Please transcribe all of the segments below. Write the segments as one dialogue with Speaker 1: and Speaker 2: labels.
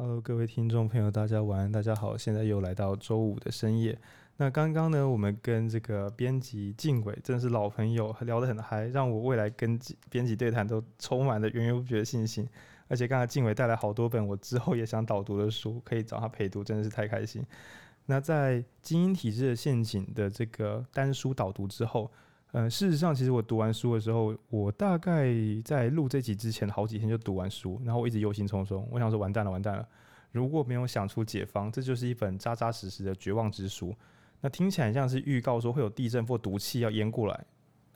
Speaker 1: Hello，各位听众朋友，大家晚安，大家好，现在又来到周五的深夜。那刚刚呢，我们跟这个编辑静伟真的是老朋友，聊得很嗨，让我未来跟编辑对谈都充满了源源不绝的信心。而且刚才静伟带来好多本我之后也想导读的书，可以找他陪读，真的是太开心。那在精英体制的陷阱的这个单书导读之后。呃，事实上，其实我读完书的时候，我大概在录这集之前好几天就读完书，然后我一直忧心忡忡。我想说，完蛋了，完蛋了！如果没有想出解方，这就是一本扎扎实实的绝望之书。那听起来像是预告说会有地震或毒气要淹过来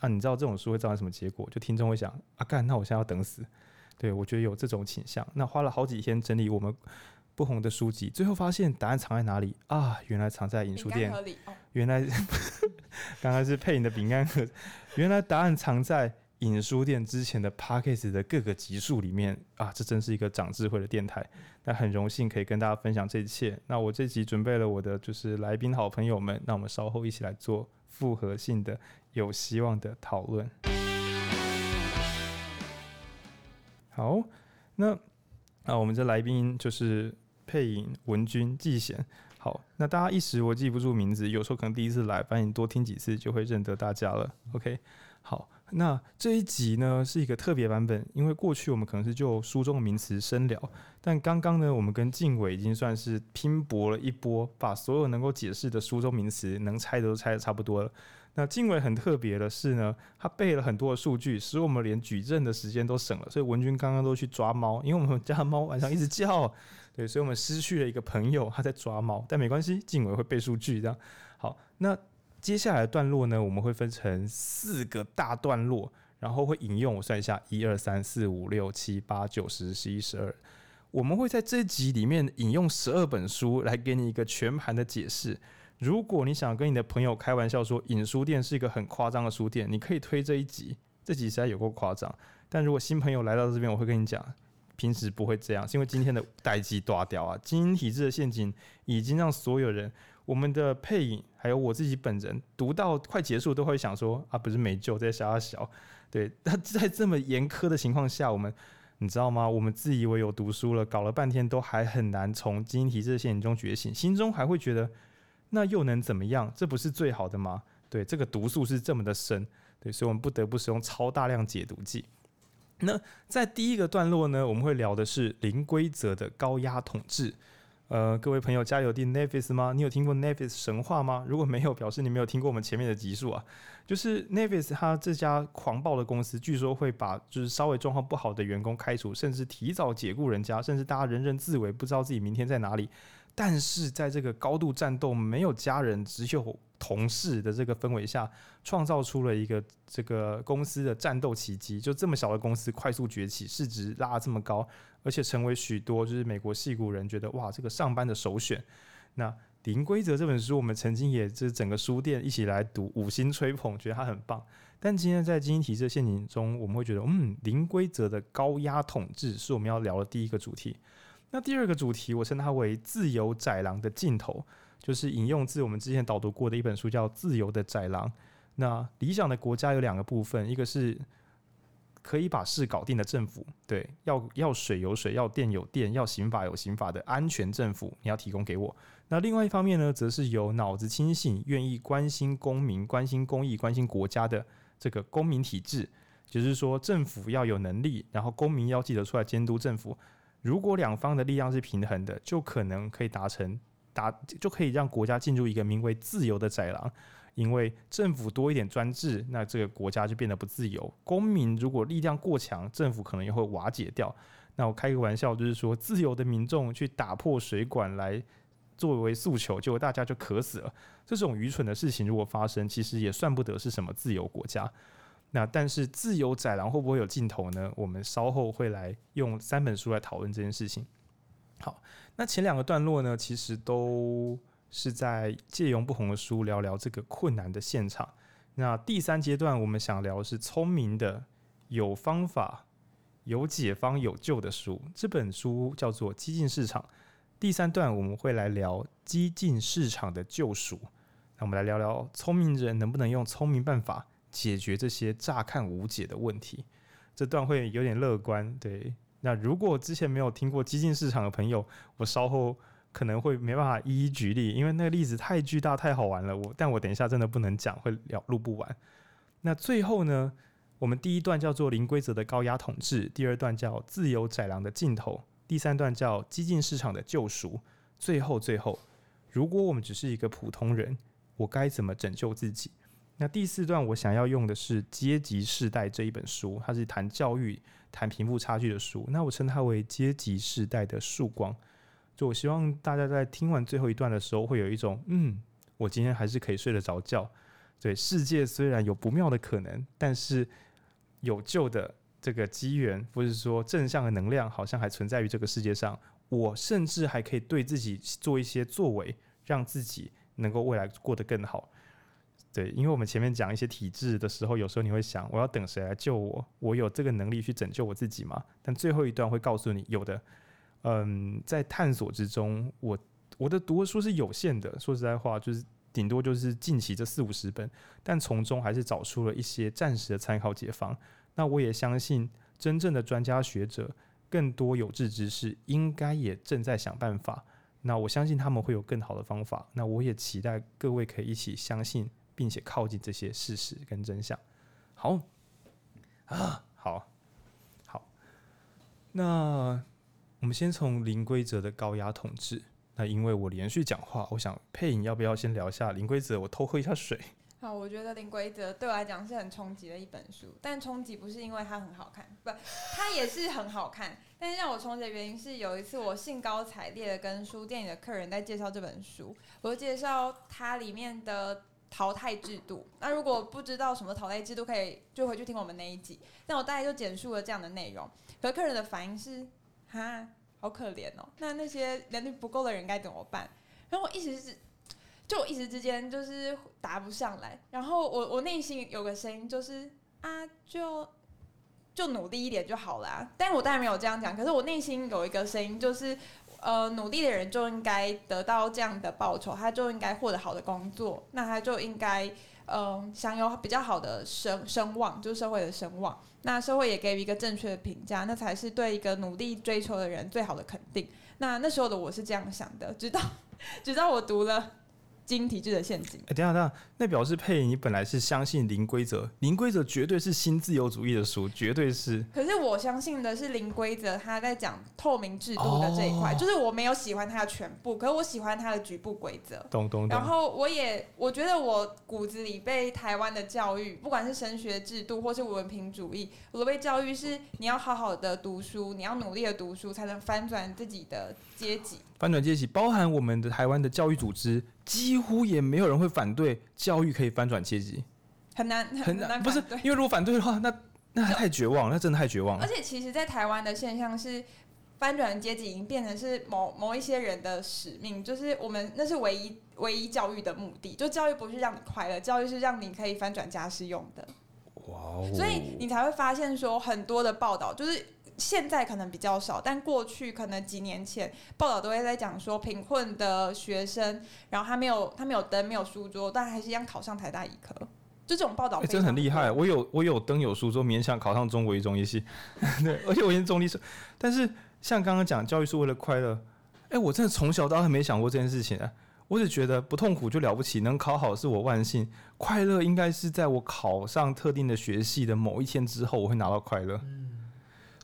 Speaker 1: 啊！你知道这种书会造成什么结果？就听众会想啊，干，那我现在要等死。对，我觉得有这种倾向。那花了好几天整理我们。不红的书籍，最后发现答案藏在哪里啊？原来藏在影书店。哦、原来 刚刚是配你的饼干盒，原来答案藏在影书店之前的 Podcast 的各个集数里面啊！这真是一个长智慧的电台。那很荣幸可以跟大家分享这一切。那我这集准备了我的就是来宾好朋友们，那我们稍后一起来做复合性的有希望的讨论。好，那那我们这来宾就是。配音文君季贤，好，那大家一时我记不住名字，有时候可能第一次来，反正你多听几次就会认得大家了。OK，好，那这一集呢是一个特别版本，因为过去我们可能是就书中的名词深聊，但刚刚呢我们跟静伟已经算是拼搏了一波，把所有能够解释的书中名词能猜的都猜得差不多了。那静伟很特别的是呢，他背了很多的数据，使我们连举证的时间都省了。所以文君刚刚都去抓猫，因为我们家猫晚上一直叫，对，所以我们失去了一个朋友，他在抓猫。但没关系，静伟会背数据，这样好。那接下来的段落呢，我们会分成四个大段落，然后会引用，我算一下，一二三四五六七八九十十一十二，我们会在这集里面引用十二本书来给你一个全盘的解释。如果你想跟你的朋友开玩笑说影书店是一个很夸张的书店，你可以推这一集，这集实在有够夸张。但如果新朋友来到这边，我会跟你讲，平时不会这样，是因为今天的代志大条啊，精英体制的陷阱已经让所有人，我们的配音还有我自己本人读到快结束都会想说啊，不是没救，在瞎小。对，那 在这么严苛的情况下，我们你知道吗？我们自以为有读书了，搞了半天都还很难从精英体制的陷阱中觉醒，心中还会觉得。那又能怎么样？这不是最好的吗？对，这个毒素是这么的深，对，所以我们不得不使用超大量解毒剂。那在第一个段落呢，我们会聊的是零规则的高压统治。呃，各位朋友，家有订 Netflix 吗？你有听过 Nevis 神话吗？如果没有，表示你没有听过我们前面的集数啊。就是 Netflix 它这家狂暴的公司，据说会把就是稍微状况不好的员工开除，甚至提早解雇人家，甚至大家人人自危，不知道自己明天在哪里。但是在这个高度战斗、没有家人、只有同事的这个氛围下，创造出了一个这个公司的战斗奇迹。就这么小的公司快速崛起，市值拉这么高，而且成为许多就是美国戏骨人觉得哇，这个上班的首选。那《零规则》这本书，我们曾经也是整个书店一起来读，五星吹捧，觉得它很棒。但今天在精英体制陷阱中，我们会觉得，嗯，《零规则》的高压统治是我们要聊的第一个主题。那第二个主题，我称它为“自由豺狼”的尽头，就是引用自我们之前导读过的一本书，叫《自由的豺狼》。那理想的国家有两个部分，一个是可以把事搞定的政府，对，要要水有水，要电有电，要刑法有刑法的安全政府，你要提供给我。那另外一方面呢，则是有脑子清醒、愿意关心公民、关心公益、关心国家的这个公民体制，就是说政府要有能力，然后公民要记得出来监督政府。如果两方的力量是平衡的，就可能可以达成达，就可以让国家进入一个名为自由的豺狼。因为政府多一点专制，那这个国家就变得不自由。公民如果力量过强，政府可能也会瓦解掉。那我开个玩笑，就是说自由的民众去打破水管来作为诉求，结果大家就渴死了。这种愚蠢的事情如果发生，其实也算不得是什么自由国家。那但是自由宰狼会不会有尽头呢？我们稍后会来用三本书来讨论这件事情。好，那前两个段落呢，其实都是在借用不同的书聊聊这个困难的现场。那第三阶段我们想聊的是聪明的、有方法、有解方、有救的书。这本书叫做《激进市场》。第三段我们会来聊激进市场的救赎。那我们来聊聊聪明人能不能用聪明办法解决这些乍看无解的问题，这段会有点乐观，对，那如果之前没有听过激进市场的朋友，我稍后可能会没办法一一举例，因为那个例子太巨大、太好玩了。我但我等一下真的不能讲，会聊录不完。那最后呢，我们第一段叫做零规则的高压统治，第二段叫自由窄廊的尽头，第三段叫激进市场的救赎。最后，最后，如果我们只是一个普通人，我该怎么拯救自己？那第四段我想要用的是《阶级世代》这一本书，它是谈教育、谈贫富差距的书。那我称它为《阶级世代的曙光》。就我希望大家在听完最后一段的时候，会有一种嗯，我今天还是可以睡得着觉。对，世界虽然有不妙的可能，但是有救的这个机缘，或是说正向的能量，好像还存在于这个世界上。我甚至还可以对自己做一些作为，让自己能够未来过得更好。对，因为我们前面讲一些体制的时候，有时候你会想，我要等谁来救我？我有这个能力去拯救我自己吗？但最后一段会告诉你，有的。嗯，在探索之中，我我的读的书是有限的，说实在话，就是顶多就是近期这四五十本，但从中还是找出了一些暂时的参考解方。那我也相信，真正的专家学者。更多有志之士应该也正在想办法，那我相信他们会有更好的方法。那我也期待各位可以一起相信，并且靠近这些事实跟真相。好，啊，好，好。那我们先从零规则的高压统治。那因为我连续讲话，我想配影要不要先聊一下零规则？我偷喝一下水。
Speaker 2: 好，我觉得《零规则》对我来讲是很冲击的一本书，但冲击不是因为它很好看，不，它也是很好看。但是让我冲击的原因是，有一次我兴高采烈的跟书店里的客人在介绍这本书，我介绍它里面的淘汰制度。那如果不知道什么淘汰制度，可以就回去听我们那一集。但我大概就简述了这样的内容，可客人的反应是，哈，好可怜哦。那那些能力不够的人该怎么办？然后我一直是。就我一时之间就是答不上来，然后我我内心有个声音就是啊，就就努力一点就好了啊。但我当然没有这样讲，可是我内心有一个声音就是，呃，努力的人就应该得到这样的报酬，他就应该获得好的工作，那他就应该嗯、享有比较好的声声望，就是社会的声望。那社会也给予一个正确的评价，那才是对一个努力追求的人最好的肯定。那那时候的我是这样想的，直到 直到我读了。基因体制的陷阱。哎、欸，等下，等下，那表示佩，你本来是相信零规则，零规则绝对是新自由主义的书，绝对是。可是我相信的是零规则，他在讲透明制度的这一块，哦、就是我没有喜欢它的全部，可是我喜欢它的局部规则。
Speaker 1: 懂懂懂。
Speaker 2: 然后我也，我觉得我骨子里被台湾的教育，不管是升学制度或是文凭主义，我都被教育是你要好好的读书，你要努力的读书，才能翻转自己的阶级。
Speaker 1: 翻转阶级，包含我们的台湾的教育组织，几乎也没有人会反对教育可以翻转阶级，
Speaker 2: 很难很难，
Speaker 1: 不是因为如果反对的话，那那还太绝望，那真的太绝望了。
Speaker 2: 而且其实，在台湾的现象是，翻转阶级已经变成是某某一些人的使命，就是我们那是唯一唯一教育的目的，就教育不是让你快乐，教育是让你可以翻转家世用的。哇哦！所以你才会发现说，很多的报道就是。现在可能比较少，但过去可能几年前报道都会在讲说，贫困的学生，然后他没有他没有灯没有书桌，但还是一样考上台大医科，就这种报道、欸、
Speaker 1: 真的很厉害。我有我有灯有书桌，勉强考上中国一中医系，对，而且我是中医师。但是像刚刚讲教育是为了快乐，哎、欸，我真的从小到大没想过这件事情啊。我只觉得不痛苦就了不起，能考好是我万幸，快乐应该是在我考上特定的学系的某一天之后，我会拿到快乐。嗯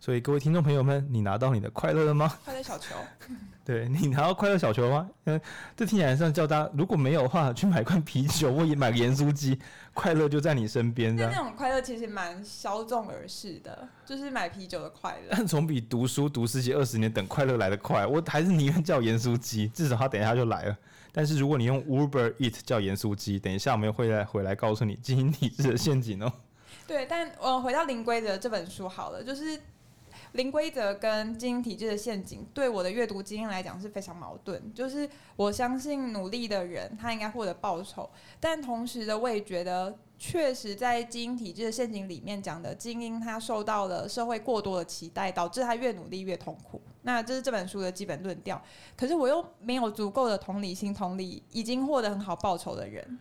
Speaker 1: 所以各位听众朋友们，你拿到你的快乐了吗？
Speaker 2: 快乐小球，
Speaker 1: 对，你拿到快乐小球吗？嗯，这听起来像叫大家，如果没有的话，去买罐啤酒或者买个盐酥鸡，快乐就在你身边。
Speaker 2: 但那种快乐其实蛮稍纵而逝的，就是买啤酒的快乐。
Speaker 1: 但总比读书读十几二十年等快乐来得快。我还是宁愿叫盐酥鸡，至少他等一下就来了。但是如果你用 Uber Eat 叫盐酥鸡，等一下我们会来回来告诉你基因体制的陷阱哦。
Speaker 2: 对，但我回到零规则这本书好了，就是。零规则跟精英体制的陷阱，对我的阅读经验来讲是非常矛盾。就是我相信努力的人，他应该获得报酬，但同时的我也觉得，确实在精英体制的陷阱里面讲的精英，他受到了社会过多的期待，导致他越努力越痛苦。那这是这本书的基本论调。可是我又没有足够的同理心，同理已经获得很好报酬的人。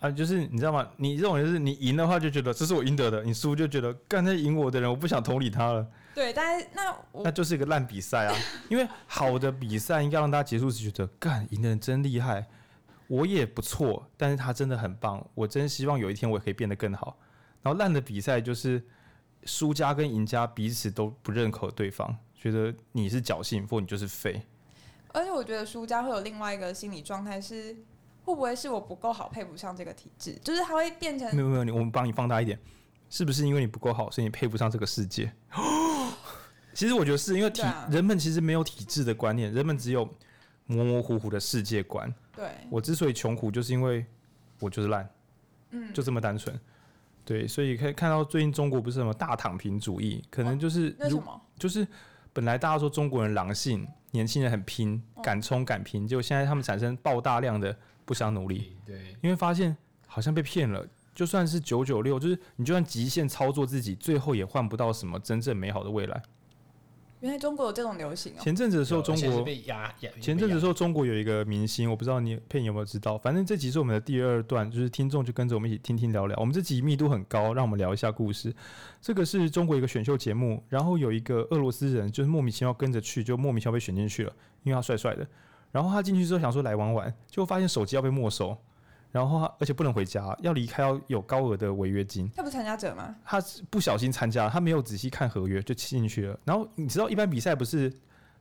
Speaker 1: 啊，就是你知道吗？你这种人是你赢的话就觉得这是我应得的，你输就觉得刚才赢我的人我不想同理他了。
Speaker 2: 对，但是那
Speaker 1: 那就是一个烂比赛啊！因为好的比赛应该让大家结束时觉得，干赢的人真厉害，我也不错，但是他真的很棒，我真希望有一天我也可以变得更好。然后烂的比赛就是输家跟赢家彼此都不认可对方，觉得你是侥幸或你就是废。
Speaker 2: 而且我觉得输家会有另外一个心理状态是，会不会是我不够好，配不上这个体制？就是他会变成
Speaker 1: 没有没有，我们帮你放大一点，是不是因为你不够好，所以你配不上这个世界？其实我觉得是因为体、啊、人们其实没有体制的观念，人们只有模模糊糊的世界观。
Speaker 2: 对，
Speaker 1: 我之所以穷苦，就是因为我就是烂，嗯，就这么单纯。对，所以可以看到最近中国不是什么大躺平主义，可能就是
Speaker 2: 那什么，
Speaker 1: 就是本来大家说中国人狼性，年轻人很拼，敢冲敢拼，结果现在他们产生爆大量的不想努力，
Speaker 3: 对，
Speaker 1: 因为发现好像被骗了。就算是九九六，就是你就算极限操作自己，最后也换不到什么真正美好的未来。
Speaker 2: 原来中国有这种流行哦。
Speaker 1: 前阵子的时候，中国
Speaker 3: 被压压。
Speaker 1: 前阵子的时候，中国有一个明星，我不知道你佩你有没有知道。反正这集是我们的第二段，就是听众就跟着我们一起听听聊聊。我们这集密度很高，让我们聊一下故事。这个是中国一个选秀节目，然后有一个俄罗斯人，就是莫名其妙跟着去，就莫名其妙被选进去了，因为他帅帅的。然后他进去之后想说来玩玩，结果发现手机要被没收。然后他，而且不能回家，要离开要有高额的违约金。
Speaker 2: 他不是参加者吗？
Speaker 1: 他不小心参加，他没有仔细看合约就进去了。然后你知道，一般比赛不是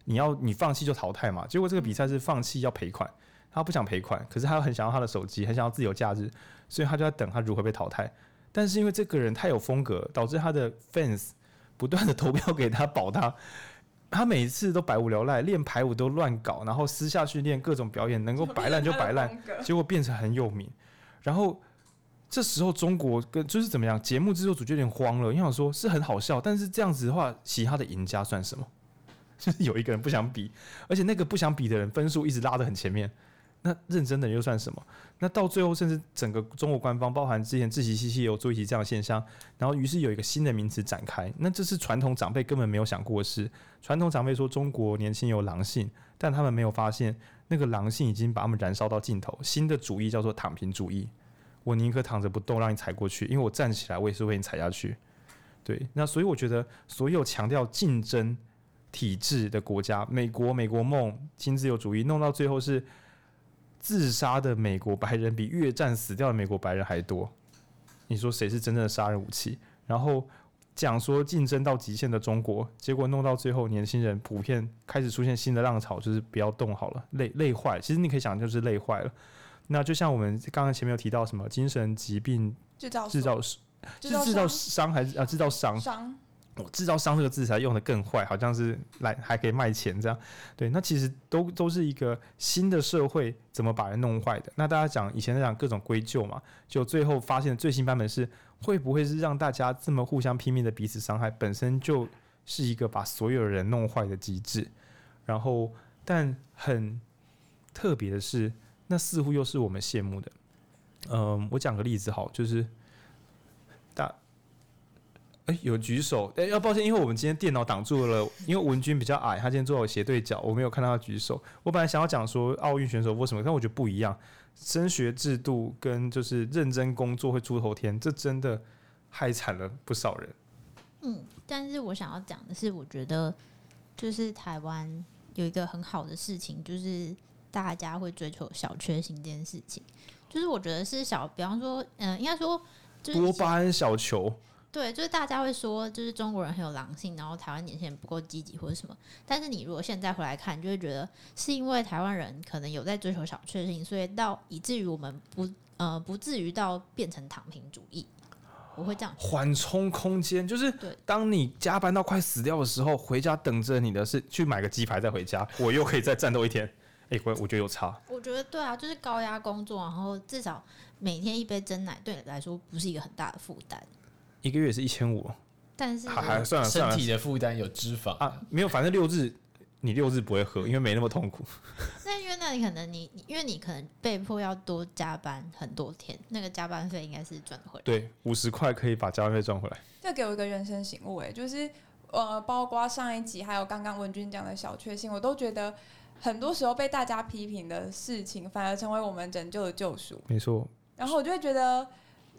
Speaker 1: 你要你放弃就淘汰嘛？结果这个比赛是放弃要赔款，他不想赔款，可是他又很想要他的手机，很想要自由假日，所以他就在等他如何被淘汰。但是因为这个人太有风格，导致他的 fans 不断的投票给他保他。他每一次都百无聊赖，练排舞都乱搞，然后私下训练各种表演，能够摆烂就摆烂，结果变成很有名。然后这时候中国跟就是怎么样，节目制作组就有点慌了，因为想说是很好笑，但是这样子的话，其他的赢家算什么？就是有一个人不想比，而且那个不想比的人分数一直拉得很前面。那认真的又算什么？那到最后，甚至整个中国官方，包含之前自习七七也有做一集这样的现象，然后于是有一个新的名词展开。那这是传统长辈根本没有想过的事。传统长辈说中国年轻有狼性，但他们没有发现那个狼性已经把他们燃烧到尽头。新的主义叫做躺平主义，我宁可躺着不动，让你踩过去，因为我站起来，我也是为你踩下去。对，那所以我觉得所有强调竞争体制的国家，美国美国梦、新自由主义，弄到最后是。自杀的美国白人比越战死掉的美国白人还多，你说谁是真正的杀人武器？然后讲说竞争到极限的中国，结果弄到最后，年轻人普遍开始出现新的浪潮，就是不要动好了，累累坏。其实你可以想，就是累坏了。那就像我们刚刚前面有提到什么精神疾病制造制造是制造伤还是啊制造伤？伤。制造商这个字才用得更坏，好像是来还可以卖钱这样。对，那其实都都是一个新的社会怎么把人弄坏的。那大家讲以前在讲各种归咎嘛，就最后发现最新版本是会不会是让大家这么互相拼命的彼此伤害，本身就是一个把所有人弄坏的机制。然后，但很特别的是，那似乎又是我们羡慕的。嗯，我讲个例子好，就是。哎、欸，有举手。哎、欸，要抱歉，因为我们今天电脑挡住了，因为文君比较矮，他今天坐我斜对角，我没有看到他举手。我本来想要讲说奥运选手为什么，但我觉得不一样。升学制度跟就是认真工作会出头天，这真的害惨了不少人。
Speaker 4: 嗯，但是我想要讲的是，我觉得就是台湾有一个很好的事情，就是大家会追求小确幸这件事情。就是我觉得是小，比方说，嗯、呃，应该说
Speaker 1: 多巴胺小球。
Speaker 4: 对，就是大家会说，就是中国人很有狼性，然后台湾年轻人不够积极或者什么。但是你如果现在回来看，就会觉得是因为台湾人可能有在追求小确幸，所以到以至于我们不呃不至于到变成躺平主义。我会这样
Speaker 1: 缓冲空间，就是当你加班到快死掉的时候，回家等着你的是去买个鸡排再回家，我又可以再战斗一天。哎、欸，我我觉得有差。
Speaker 4: 我觉得对啊，就是高压工作，然后至少每天一杯真奶对你来说不是一个很大的负担。
Speaker 1: 一个月是一千五，
Speaker 4: 但是
Speaker 1: 还还算了，算了，
Speaker 3: 身体的负担有脂肪
Speaker 1: 啊，没有，反正六日你六日不会喝，因为没那么痛苦。
Speaker 4: 那因为那你可能你因为你可能被迫要多加班很多天，那个加班费应该是赚回来。
Speaker 1: 对，五十块可以把加班费赚回来。
Speaker 2: 这给我一个人生醒悟，哎，就是呃，包括上一集还有刚刚文君讲的小确幸，我都觉得很多时候被大家批评的事情，反而成为我们拯救的救赎。
Speaker 1: 没错。
Speaker 2: 然后我就会觉得。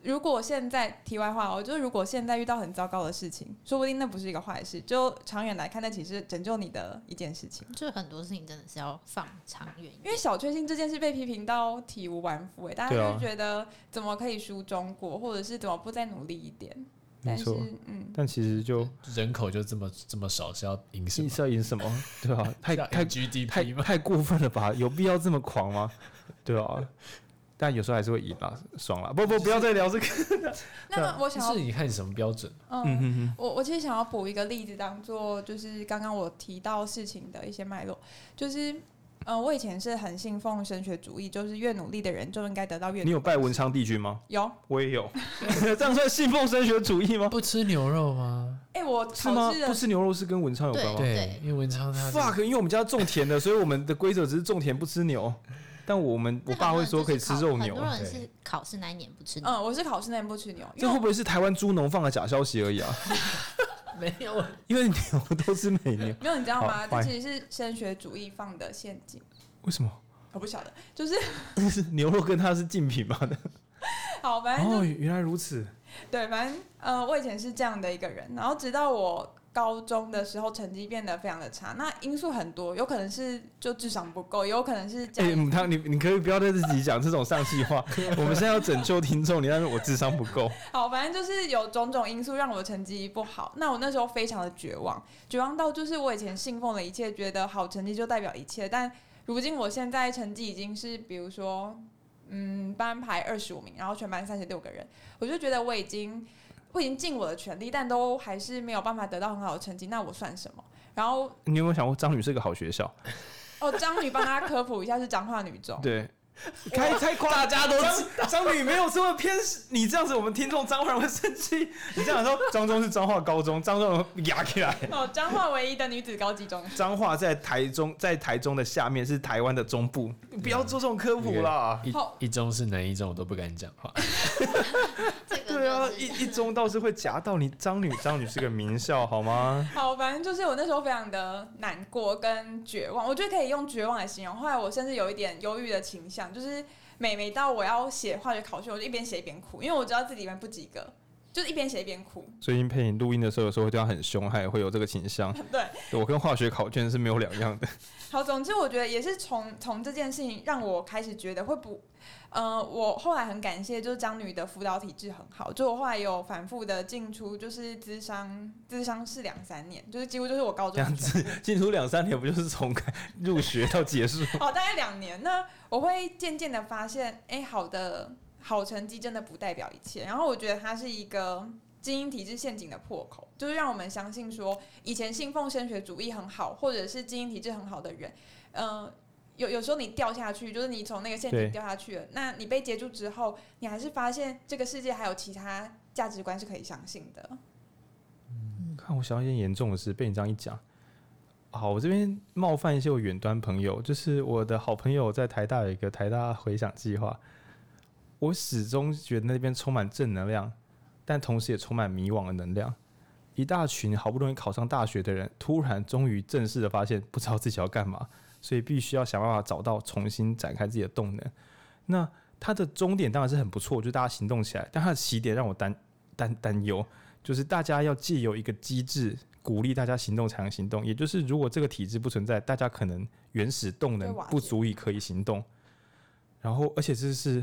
Speaker 2: 如果现在题外话，我觉得如果现在遇到很糟糕的事情，说不定那不是一个坏事。就长远来看，那其实是拯救你的一件事情。
Speaker 4: 就很多事情真的是要放长远。
Speaker 2: 因为小确幸这件事被批评到体无完肤，哎，大家就觉得怎么可以输中国，或者是怎么不再努力一点？
Speaker 1: 没错，嗯，但其实就
Speaker 3: 人口就这么这么少，是要赢什么？
Speaker 1: 是要赢什么？对吧？太太
Speaker 3: GDP
Speaker 1: 太太过分了吧？有必要这么狂吗？对吧？但有时候还是会赢吧，爽了！不不，不要再聊这个。
Speaker 2: 那么我想要，
Speaker 3: 是你看什么标准？
Speaker 2: 嗯，我我其实想要补一个例子，当做就是刚刚我提到事情的一些脉络，就是呃，我以前是很信奉神学主义，就是越努力的人就应该得到越。
Speaker 1: 你有拜文昌帝君吗？
Speaker 2: 有，
Speaker 1: 我也有。这样算信奉神学主义吗？
Speaker 3: 不吃牛肉吗？
Speaker 2: 哎，我
Speaker 1: 是吗？不吃牛肉是跟文昌有关吗？
Speaker 3: 对，因为文昌他
Speaker 1: fuck，因为我们家种田的，所以我们的规则只是种田不吃牛。但我们我爸会说可以吃肉牛。
Speaker 4: 很多人是考试那一年不吃牛。
Speaker 2: 嗯，我是考试那年不吃牛。
Speaker 1: 这会不会是台湾猪农放的假消息而已啊？
Speaker 3: 没有，
Speaker 1: 因为牛都是美牛。
Speaker 2: 没有，你知道吗？这其实是升学主义放的陷阱。
Speaker 1: 为什么？
Speaker 2: 我不晓得，就是
Speaker 1: 牛肉跟它是竞品吗？
Speaker 2: 好，反正哦，
Speaker 1: 原来如此。
Speaker 2: 对，反正呃，我以前是这样的一个人，然后直到我。高中的时候成绩变得非常的差，那因素很多，有可能是就智商不够，也有可能是哎，
Speaker 1: 他、欸、你你可以不要对自己讲这种丧气话。我们现在要拯救听众，你但是我智商不够。
Speaker 2: 好，反正就是有种种因素让我的成绩不好。那我那时候非常的绝望，绝望到就是我以前信奉的一切，觉得好成绩就代表一切。但如今我现在成绩已经是，比如说，嗯，班排二十五名，然后全班三十六个人，我就觉得我已经。我已经尽我的全力，但都还是没有办法得到很好的成绩，那我算什么？然后
Speaker 1: 你有没有想过，张女是个好学校？
Speaker 2: 哦，张女帮大家科普一下，是彰化女中。
Speaker 1: 对。开太夸，大家都彰女没有这么偏，你这样子我们听众彰化人会生气。你这样说，彰中是彰化高中，彰中压起来。
Speaker 2: 哦，彰化唯一的女子高级中。
Speaker 1: 彰化在台中，在台中的下面是台湾的中部，你不要做这种科普啦。
Speaker 3: 一一中是哪一中，我都不敢讲话。
Speaker 1: 对啊，一一中倒是会夹到你张女，张女是个名校，好吗？
Speaker 2: 好，反正就是我那时候非常的难过跟绝望，我觉得可以用绝望来形容。后来我甚至有一点忧郁的倾向。就是每每到我要写化学考卷，我就一边写一边哭，因为我知道自己里面不及格，就是一边写一边哭。
Speaker 1: 最近配你录音的时候，有时候会对他很凶，他也会有这个倾向。
Speaker 2: 对，
Speaker 1: 我跟化学考卷是没有两样的。
Speaker 2: 好，总之我觉得也是从从这件事情让我开始觉得会不。呃，我后来很感谢，就是张女的辅导体制很好，就我后来有反复的进出，就是资商，资商是两三年，就是几乎就是我高中这样子
Speaker 1: 进出两三年，不就是从入学到结束？
Speaker 2: 哦，大概两年。那我会渐渐的发现，哎、欸，好的好成绩真的不代表一切。然后我觉得它是一个精英体制陷阱的破口，就是让我们相信说，以前信奉升学主义很好，或者是精英体制很好的人，嗯、呃。有有时候你掉下去，就是你从那个陷阱掉下去了。那你被截住之后，你还是发现这个世界还有其他价值观是可以相信的。
Speaker 1: 嗯，看我想到一件严重的事，被你这样一讲，好，我这边冒犯一些我远端朋友，就是我的好朋友在台大有一个台大回想计划，我始终觉得那边充满正能量，但同时也充满迷惘的能量。一大群好不容易考上大学的人，突然终于正式的发现，不知道自己要干嘛。所以必须要想办法找到重新展开自己的动能。那它的终点当然是很不错，就是大家行动起来。但它的起点让我担担担忧，就是大家要借由一个机制鼓励大家行动才能行动。也就是如果这个体制不存在，大家可能原始动能不足以可以行动。然后，而且这是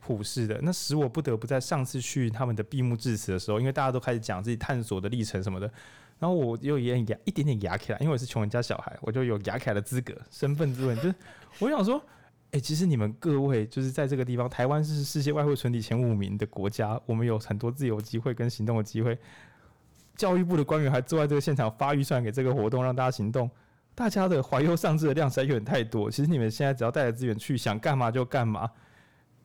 Speaker 1: 普世的，那使我不得不在上次去他们的闭幕致辞的时候，因为大家都开始讲自己探索的历程什么的。然后我又也压一点点压起来，因为我是穷人家小孩，我就有压起来的资格，身份之问。就是我想说，哎、其实你们各位就是在这个地方，台湾是世界外汇存底前五名的国家，我们有很多自由机会跟行动的机会。教育部的官员还坐在这个现场发预算给这个活动让大家行动，大家的怀忧丧志的量实在有点太多。其实你们现在只要带着资源去，想干嘛就干嘛，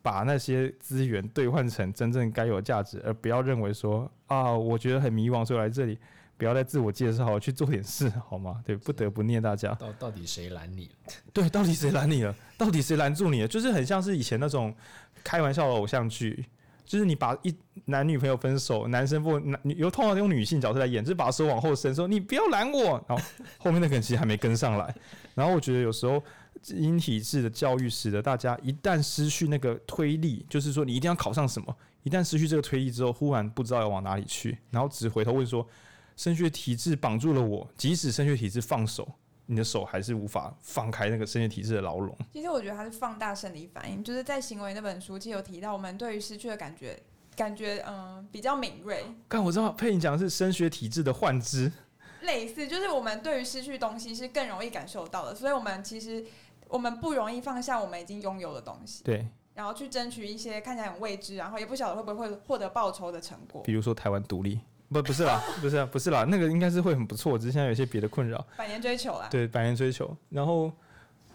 Speaker 1: 把那些资源兑换成真正该有的价值，而不要认为说啊，我觉得很迷惘，所以来这里。不要再自我介绍，去做点事 好吗？对，不得不念大家。
Speaker 3: 到到底谁拦你了？
Speaker 1: 对，到底谁拦你了？到底谁拦住你了？就是很像是以前那种开玩笑的偶像剧，就是你把一男女朋友分手，男生不男有通常用女性角色来演，就是把手往后伸，说你不要拦我，然后后面那个人其实还没跟上来。然后我觉得有时候精英体制的教育使得大家一旦失去那个推力，就是说你一定要考上什么，一旦失去这个推力之后，忽然不知道要往哪里去，然后只回头问说，升学体制绑住了我，即使升学体制放手。你的手还是无法放开那个升学体制的牢笼。
Speaker 2: 其实我觉得它是放大生理反应，就是在行为那本书其实有提到，我们对于失去的感觉，感觉嗯比较敏锐。
Speaker 1: 刚我知道佩你讲的是升学体制的幻肢，
Speaker 2: 类似就是我们对于失去东西是更容易感受到的，所以我们其实我们不容易放下我们已经拥有的东西，
Speaker 1: 对，
Speaker 2: 然后去争取一些看起来很未知，然后也不晓得会不会获得报酬的成果，
Speaker 1: 比如说台湾独立。不不是啦，不是不是啦，那个应该是会很不错，只是现在有些别的困扰。
Speaker 2: 百年追求啦。
Speaker 1: 对，百年追求。然后，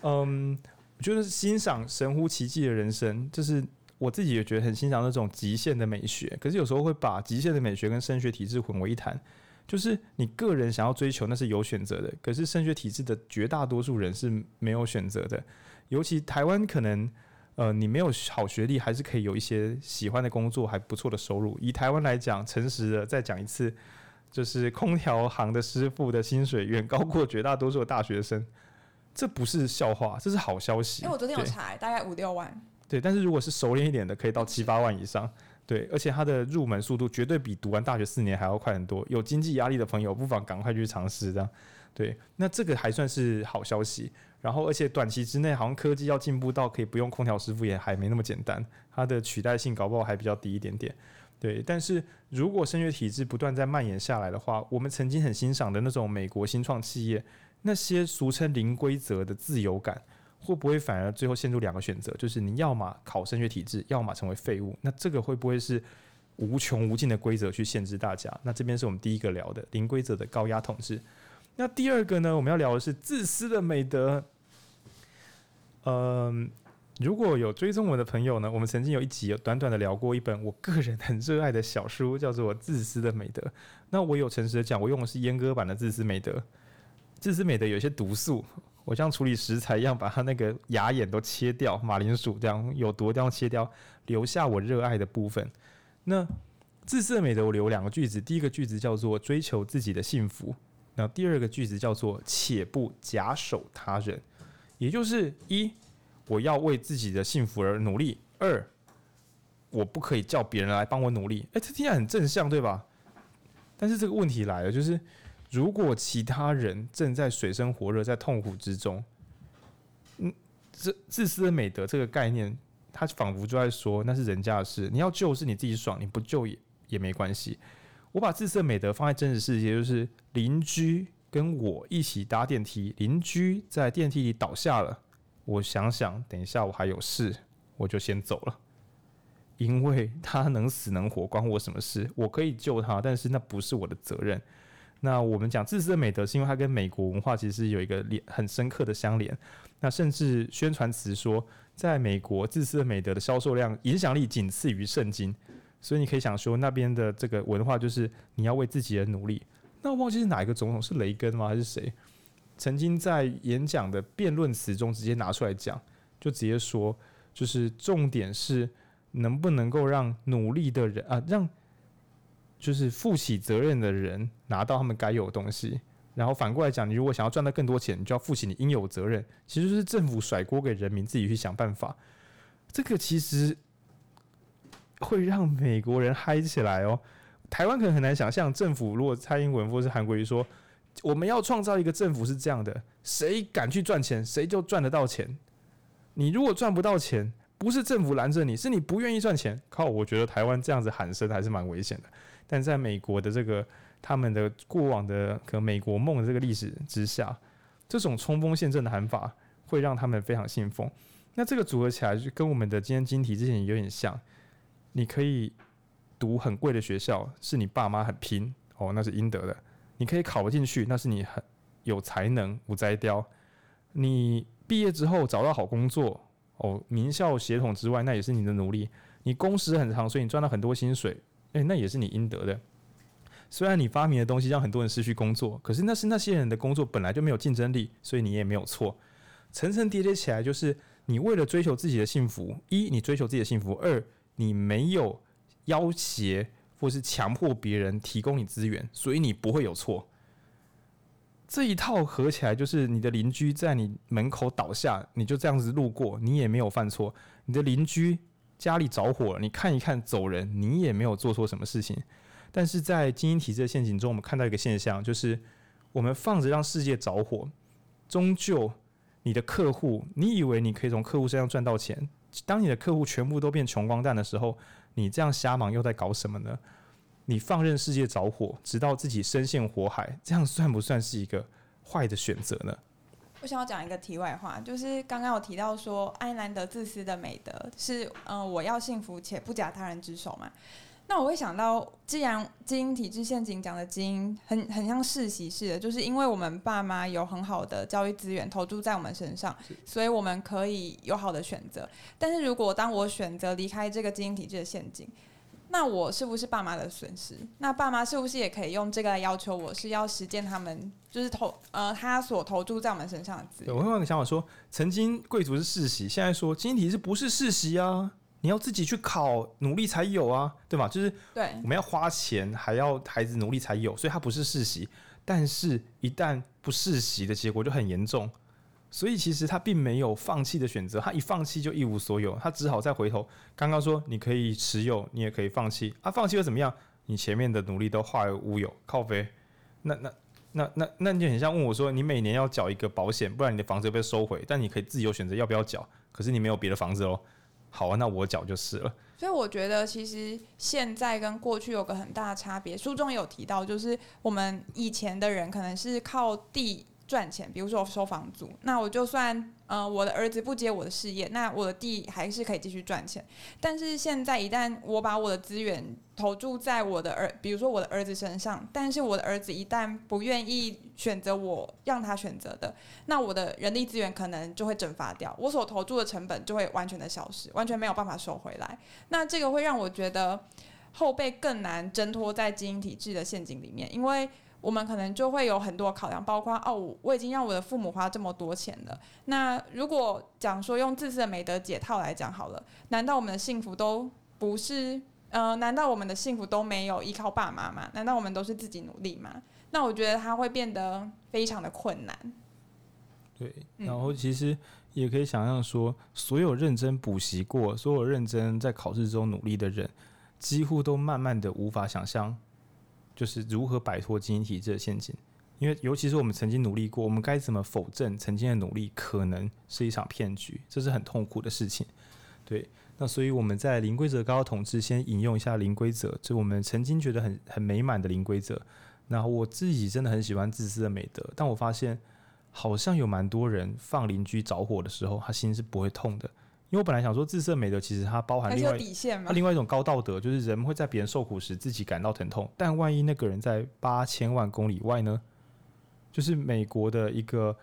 Speaker 1: 嗯，我觉得欣赏神乎其技的人生，就是我自己也觉得很欣赏那种极限的美学。可是有时候会把极限的美学跟升学体制混为一谈，就是你个人想要追求那是有选择的，可是升学体制的绝大多数人是没有选择的，尤其台湾可能。呃，你没有好学历，还是可以有一些喜欢的工作，还不错的收入。以台湾来讲，诚实的再讲一次，就是空调行的师傅的薪水远高过绝大多数的大学生，这不是笑话，这是好消息。
Speaker 2: 因为我昨天有查，大概五六万。
Speaker 1: 对，但是如果是熟练一点的，可以到七八万以上。对，而且它的入门速度绝对比读完大学四年还要快很多。有经济压力的朋友，不妨赶快去尝试这样。对，那这个还算是好消息。然后，而且短期之内，好像科技要进步到可以不用空调师傅也还没那么简单，它的取代性搞不好还比较低一点点。对，但是如果升学体制不断在蔓延下来的话，我们曾经很欣赏的那种美国新创企业，那些俗称零规则的自由感，会不会反而最后陷入两个选择，就是你要么考升学体制，要么成为废物？那这个会不会是无穷无尽的规则去限制大家？那这边是我们第一个聊的零规则的高压统治。那第二个呢，我们要聊的是自私的美德。嗯，如果有追踪我的朋友呢，我们曾经有一集有短短的聊过一本我个人很热爱的小书，叫做《自私的美德》。那我有诚实的讲，我用的是阉割版的《自私美德》。自私美德有些毒素，我像处理食材一样，把它那个牙眼都切掉，马铃薯这样有毒的地方切掉，留下我热爱的部分。那自私的美德，我留两个句子，第一个句子叫做追求自己的幸福，那第二个句子叫做且不假手他人。也就是一，我要为自己的幸福而努力；二，我不可以叫别人来帮我努力。诶，这听起来很正向，对吧？但是这个问题来了，就是如果其他人正在水深火热、在痛苦之中，嗯，这自私的美德这个概念，他仿佛就在说那是人家的事，你要救是你自己爽，你不救也也没关系。我把自私的美德放在真实世界，就是邻居。跟我一起搭电梯，邻居在电梯里倒下了。我想想，等一下我还有事，我就先走了。因为他能死能活，关我什么事？我可以救他，但是那不是我的责任。那我们讲自私的美德，是因为它跟美国文化其实有一个连很深刻的相连。那甚至宣传词说，在美国，自私的美德的销售量、影响力仅次于圣经。所以你可以想说，那边的这个文化就是你要为自己而努力。那我忘记是哪一个总统，是雷根吗？还是谁？曾经在演讲的辩论词中直接拿出来讲，就直接说，就是重点是能不能够让努力的人啊，让就是负起责任的人拿到他们该有的东西。然后反过来讲，你如果想要赚到更多钱，你就要负起你应有责任。其实就是政府甩锅给人民，自己去想办法。这个其实会让美国人嗨起来哦。台湾可能很难想象，政府如果蔡英文或是韩国瑜说，我们要创造一个政府是这样的，谁敢去赚钱，谁就赚得到钱。你如果赚不到钱，不是政府拦着你，是你不愿意赚钱。靠，我觉得台湾这样子喊声还是蛮危险的。但在美国的这个他们的过往的可能美国梦的这个历史之下，这种冲锋陷阵的喊法会让他们非常信奉。那这个组合起来就跟我们的今天晶体之前有点像，你可以。读很贵的学校是你爸妈很拼哦，那是应得的。你可以考不进去，那是你很有才能，无摘雕。你毕业之后找到好工作哦，名校血统之外，那也是你的努力。你工时很长，所以你赚到很多薪水，诶，那也是你应得的。虽然你发明的东西让很多人失去工作，可是那是那些人的工作本来就没有竞争力，所以你也没有错。层层叠叠起来，就是你为了追求自己的幸福，一，你追求自己的幸福；二，你没有。要挟或是强迫别人提供你资源，所以你不会有错。这一套合起来就是你的邻居在你门口倒下，你就这样子路过，你也没有犯错。你的邻居家里着火了，你看一看走人，你也没有做错什么事情。但是在精英体制的陷阱中，我们看到一个现象，就是我们放着让世界着火，终究你的客户，你以为你可以从客户身上赚到钱，当你的客户全部都变穷光蛋的时候，你这样瞎忙又在搞什么呢？你放任世界着火，直到自己深陷火海，这样算不算是一个坏的选择呢？
Speaker 2: 我想要讲一个题外话，就是刚刚我提到说，爱因兰德自私的美德是，嗯、呃，我要幸福且不假他人之手嘛。那我会想到，既然基因体制陷阱讲的基因很很像世袭式的，就是因为我们爸妈有很好的教育资源投注在我们身上，所以我们可以有好的选择。但是如果当我选择离开这个基因体制的陷阱，那我是不是爸妈的损失？那爸妈是不是也可以用这个来要求我是要实践他们就是投呃他所投注在我们身上的资源？
Speaker 1: 我会换个想法说，曾经贵族是世袭，现在说基因体制不是世袭啊？你要自己去考，努力才有啊，对吧？就是对，我们要花钱，还要孩子努力才有，所以他不是世袭。但是，一旦不世袭的结果就很严重。所以其实他并没有放弃的选择，他一放弃就一无所有，他只好再回头。刚刚说你可以持有，你也可以放弃，啊，放弃又怎么样？你前面的努力都化为乌有，靠飞。那那那那那你就很像问我说，你每年要缴一个保险，不然你的房子被收回，但你可以自由选择要不要缴，可是你没有别的房子喽。好啊，那我脚就是了。
Speaker 2: 所以我觉得其实现在跟过去有个很大的差别，书中有提到，就是我们以前的人可能是靠地。赚钱，比如说我收房租，那我就算呃我的儿子不接我的事业，那我的地还是可以继续赚钱。但是现在一旦我把我的资源投注在我的儿，比如说我的儿子身上，但是我的儿子一旦不愿意选择我让他选择的，那我的人力资源可能就会蒸发掉，我所投注的成本就会完全的消失，完全没有办法收回来。那这个会让我觉得后辈更难挣脱在经营体制的陷阱里面，因为。我们可能就会有很多考量，包括哦，我已经让我的父母花这么多钱了。那如果讲说用自私的美德解套来讲好了，难道我们的幸福都不是？呃，难道我们的幸福都没有依靠爸妈吗？难道我们都是自己努力吗？那我觉得他会变得非常的困难。
Speaker 1: 对，然后其实也可以想象说，所有认真补习过、所有认真在考试中努力的人，几乎都慢慢的无法想象。就是如何摆脱精英体制的陷阱，因为尤其是我们曾经努力过，我们该怎么否认曾经的努力可能是一场骗局？这是很痛苦的事情。对，那所以我们在零规则高统治，先引用一下零规则，就我们曾经觉得很很美满的零规则。那我自己真的很喜欢自私的美德，但我发现好像有蛮多人放邻居着火的时候，他心是不会痛的。因为我本来想说，自色美德其实它包含另外它另外一种高道德，就是人会在别人受苦时自己感到疼痛。但万一那个人在八千万公里外呢？就是美国的一个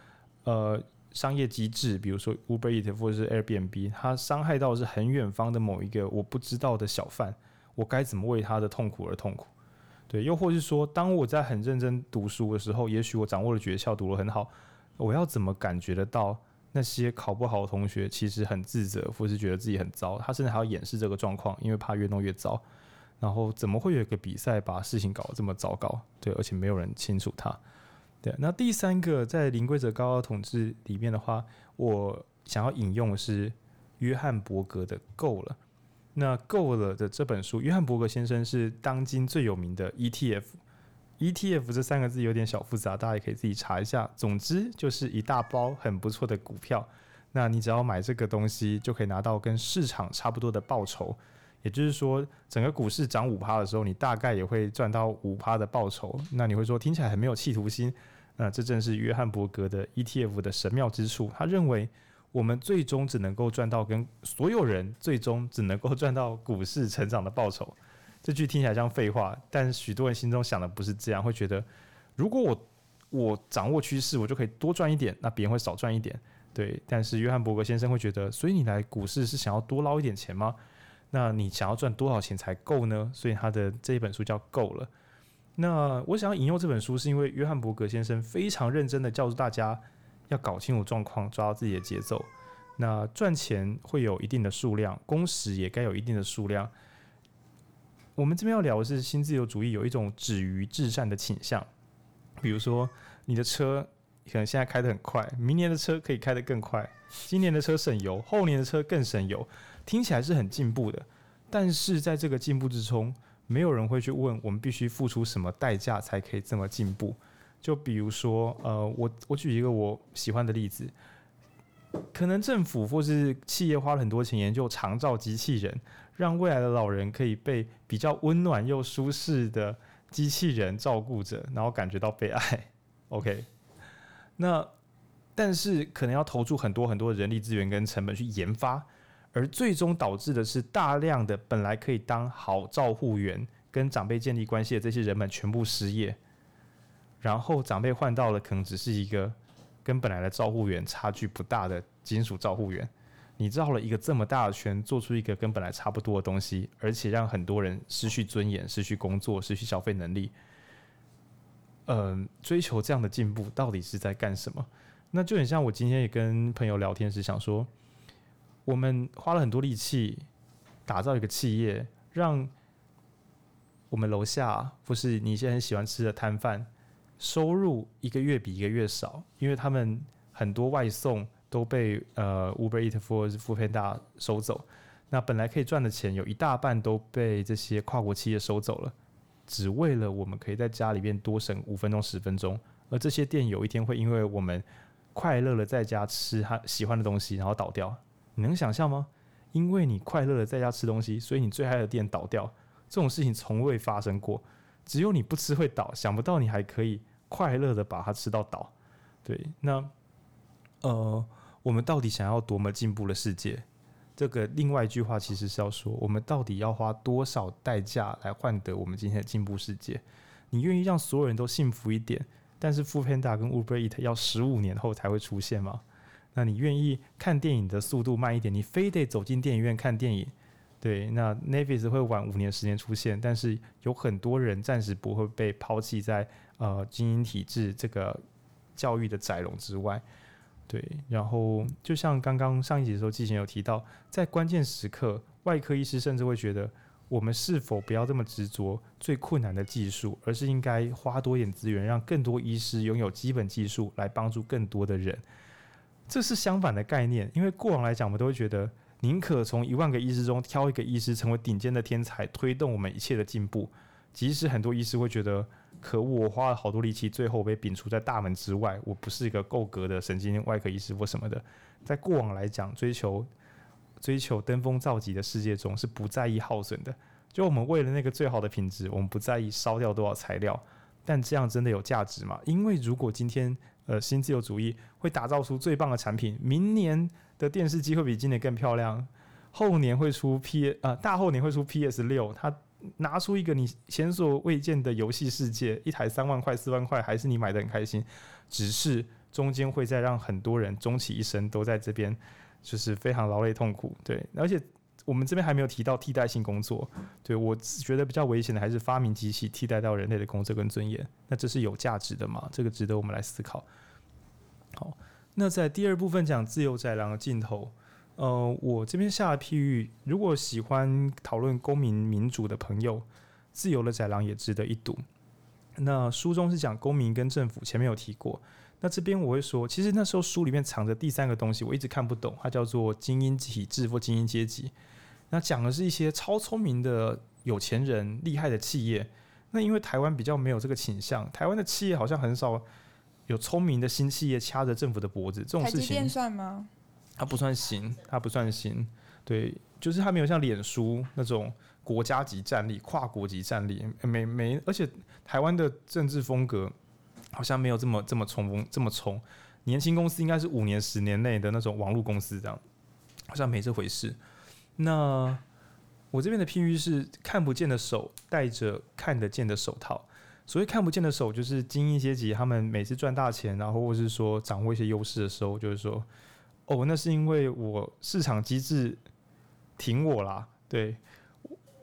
Speaker 1: 呃商业机制，比如说 Uber Eats 或者是 Airbnb，它伤害到的是很远方的某一个我不知道的小贩，我该怎么为他的痛苦而痛苦？对，又或是说，当我在很认真读书的时候，也许我掌握了诀窍，读得很好，我要怎么感觉得到？那些考不好的同学其实很自责，或是觉得自己很糟，他甚至还要掩饰这个状况，因为怕越弄越糟。然后怎么会有一个比赛把事情搞得这么糟糕？对，而且没有人清楚他。对，那第三个在零规则高效统治里面的话，我想要引用的是约翰伯格的《够了》。那《够了》的这本书，约翰伯格先生是当今最有名的 ETF。ETF 这三个字有点小复杂，大家也可以自己查一下。总之就是一大包很不错的股票，那你只要买这个东西，就可以拿到跟市场差不多的报酬。也就是说，整个股市涨五趴的时候，你大概也会赚到五趴的报酬。那你会说听起来很没有企图心？那这正是约翰伯格的 ETF 的神妙之处。他认为我们最终只能够赚到跟所有人最终只能够赚到股市成长的报酬。这句听起来像废话，但许多人心中想的不是这样，会觉得如果我我掌握趋势，我就可以多赚一点，那别人会少赚一点。对，但是约翰伯格先生会觉得，所以你来股市是想要多捞一点钱吗？那你想要赚多少钱才够呢？所以他的这一本书叫《够了》。那我想要引用这本书，是因为约翰伯格先生非常认真的教导大家要搞清楚状况，抓到自己的节奏。那赚钱会有一定的数量，工时也该有一定的数量。我们这边要聊的是新自由主义有一种止于至善的倾向，比如说你的车可能现在开得很快，明年的车可以开得更快，今年的车省油，后年的车更省油，听起来是很进步的。但是在这个进步之中，没有人会去问我们必须付出什么代价才可以这么进步。就比如说，呃，我我举一个我喜欢的例子，可能政府或是企业花了很多钱研究长照机器人。让未来的老人可以被比较温暖又舒适的机器人照顾着，然后感觉到被爱。OK，那但是可能要投注很多很多的人力资源跟成本去研发，而最终导致的是大量的本来可以当好照护员跟长辈建立关系的这些人们全部失业，然后长辈换到了可能只是一个跟本来的照护员差距不大的金属照护员。你绕了一个这么大的圈，做出一个跟本来差不多的东西，而且让很多人失去尊严、失去工作、失去消费能力。嗯、追求这样的进步到底是在干什么？那就很像我今天也跟朋友聊天时想说，我们花了很多力气打造一个企业，让我们楼下不是你现在很喜欢吃的摊贩，收入一个月比一个月少，因为他们很多外送。都被呃 Uber Eat for Foodpanda 收走，那本来可以赚的钱有一大半都被这些跨国企业收走了，只为了我们可以在家里边多省五分钟十分钟，而这些店有一天会因为我们快乐的在家吃他喜欢的东西，然后倒掉，你能想象吗？因为你快乐的在家吃东西，所以你最爱的店倒掉，这种事情从未发生过，只有你不吃会倒，想不到你还可以快乐的把它吃到倒，对，那呃。我们到底想要多么进步的世界？这个另外一句话其实是要说，我们到底要花多少代价来换得我们今天的进步世界？你愿意让所有人都幸福一点，但是 f o o Panda 跟 Uber Eat 要十五年后才会出现吗？那你愿意看电影的速度慢一点，你非得走进电影院看电影？对，那 Netflix 会晚五年、十年出现，但是有很多人暂时不会被抛弃在呃精英体制这个教育的窄笼之外。对，然后就像刚刚上一集的时候，季前有提到，在关键时刻，外科医师甚至会觉得，我们是否不要这么执着最困难的技术，而是应该花多一点资源，让更多医师拥有基本技术，来帮助更多的人。这是相反的概念，因为过往来讲，我们都会觉得，宁可从一万个医师中挑一个医师成为顶尖的天才，推动我们一切的进步，即使很多医师会觉得。可恶，我花了好多力气，最后被摒除在大门之外。我不是一个够格的神经外科医师或什么的。在过往来讲，追求追求登峰造极的世界中，是不在意耗损的。就我们为了那个最好的品质，我们不在意烧掉多少材料。但这样真的有价值吗？因为如果今天呃新自由主义会打造出最棒的产品，明年的电视机会比今年更漂亮，后年会出 P、呃，大后年会出 PS 六，它。拿出一个你前所未见的游戏世界，一台三万块、四万块，还是你买的很开心？只是中间会再让很多人终其一生都在这边，就是非常劳累痛苦。对，而且我们这边还没有提到替代性工作。对，我觉得比较危险的还是发明机器替代到人类的工作跟尊严。那这是有价值的吗？这个值得我们来思考。好，那在第二部分讲自由宅狼的尽头。呃，我这边下的譬喻，如果喜欢讨论公民民主的朋友，自由的宅廊也值得一读。那书中是讲公民跟政府，前面有提过。那这边我会说，其实那时候书里面藏着第三个东西，我一直看不懂，它叫做精英体制或精英阶级。那讲的是一些超聪明的有钱人、厉害的企业。那因为台湾比较没有这个倾向，台湾的企业好像很少有聪明的新企业掐着政府的脖子，这种事情。
Speaker 2: 台积电算吗？
Speaker 1: 它不算新，它不算新，对，就是它没有像脸书那种国家级战力、跨国级战力，没没，而且台湾的政治风格好像没有这么这么冲锋这么冲，年轻公司应该是五年、十年内的那种网络公司这样，好像没这回事。那我这边的譬喻是看不见的手戴着看得见的手套，所谓看不见的手就是精英阶级，他们每次赚大钱，然后或是说掌握一些优势的时候，就是说。哦，那是因为我市场机制挺我啦，对，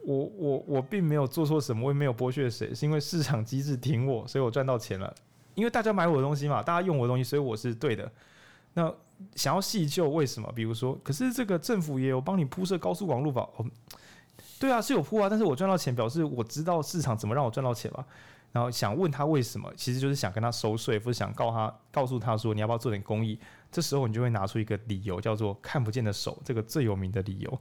Speaker 1: 我我我并没有做错什么，我也没有剥削谁，是因为市场机制挺我，所以我赚到钱了。因为大家买我的东西嘛，大家用我的东西，所以我是对的。那想要细究为什么？比如说，可是这个政府也有帮你铺设高速网络吧？哦，对啊，是有铺啊，但是我赚到钱，表示我知道市场怎么让我赚到钱嘛。然后想问他为什么，其实就是想跟他收税，或者想告他，告诉他说你要不要做点公益。这时候你就会拿出一个理由，叫做看不见的手，这个最有名的理由。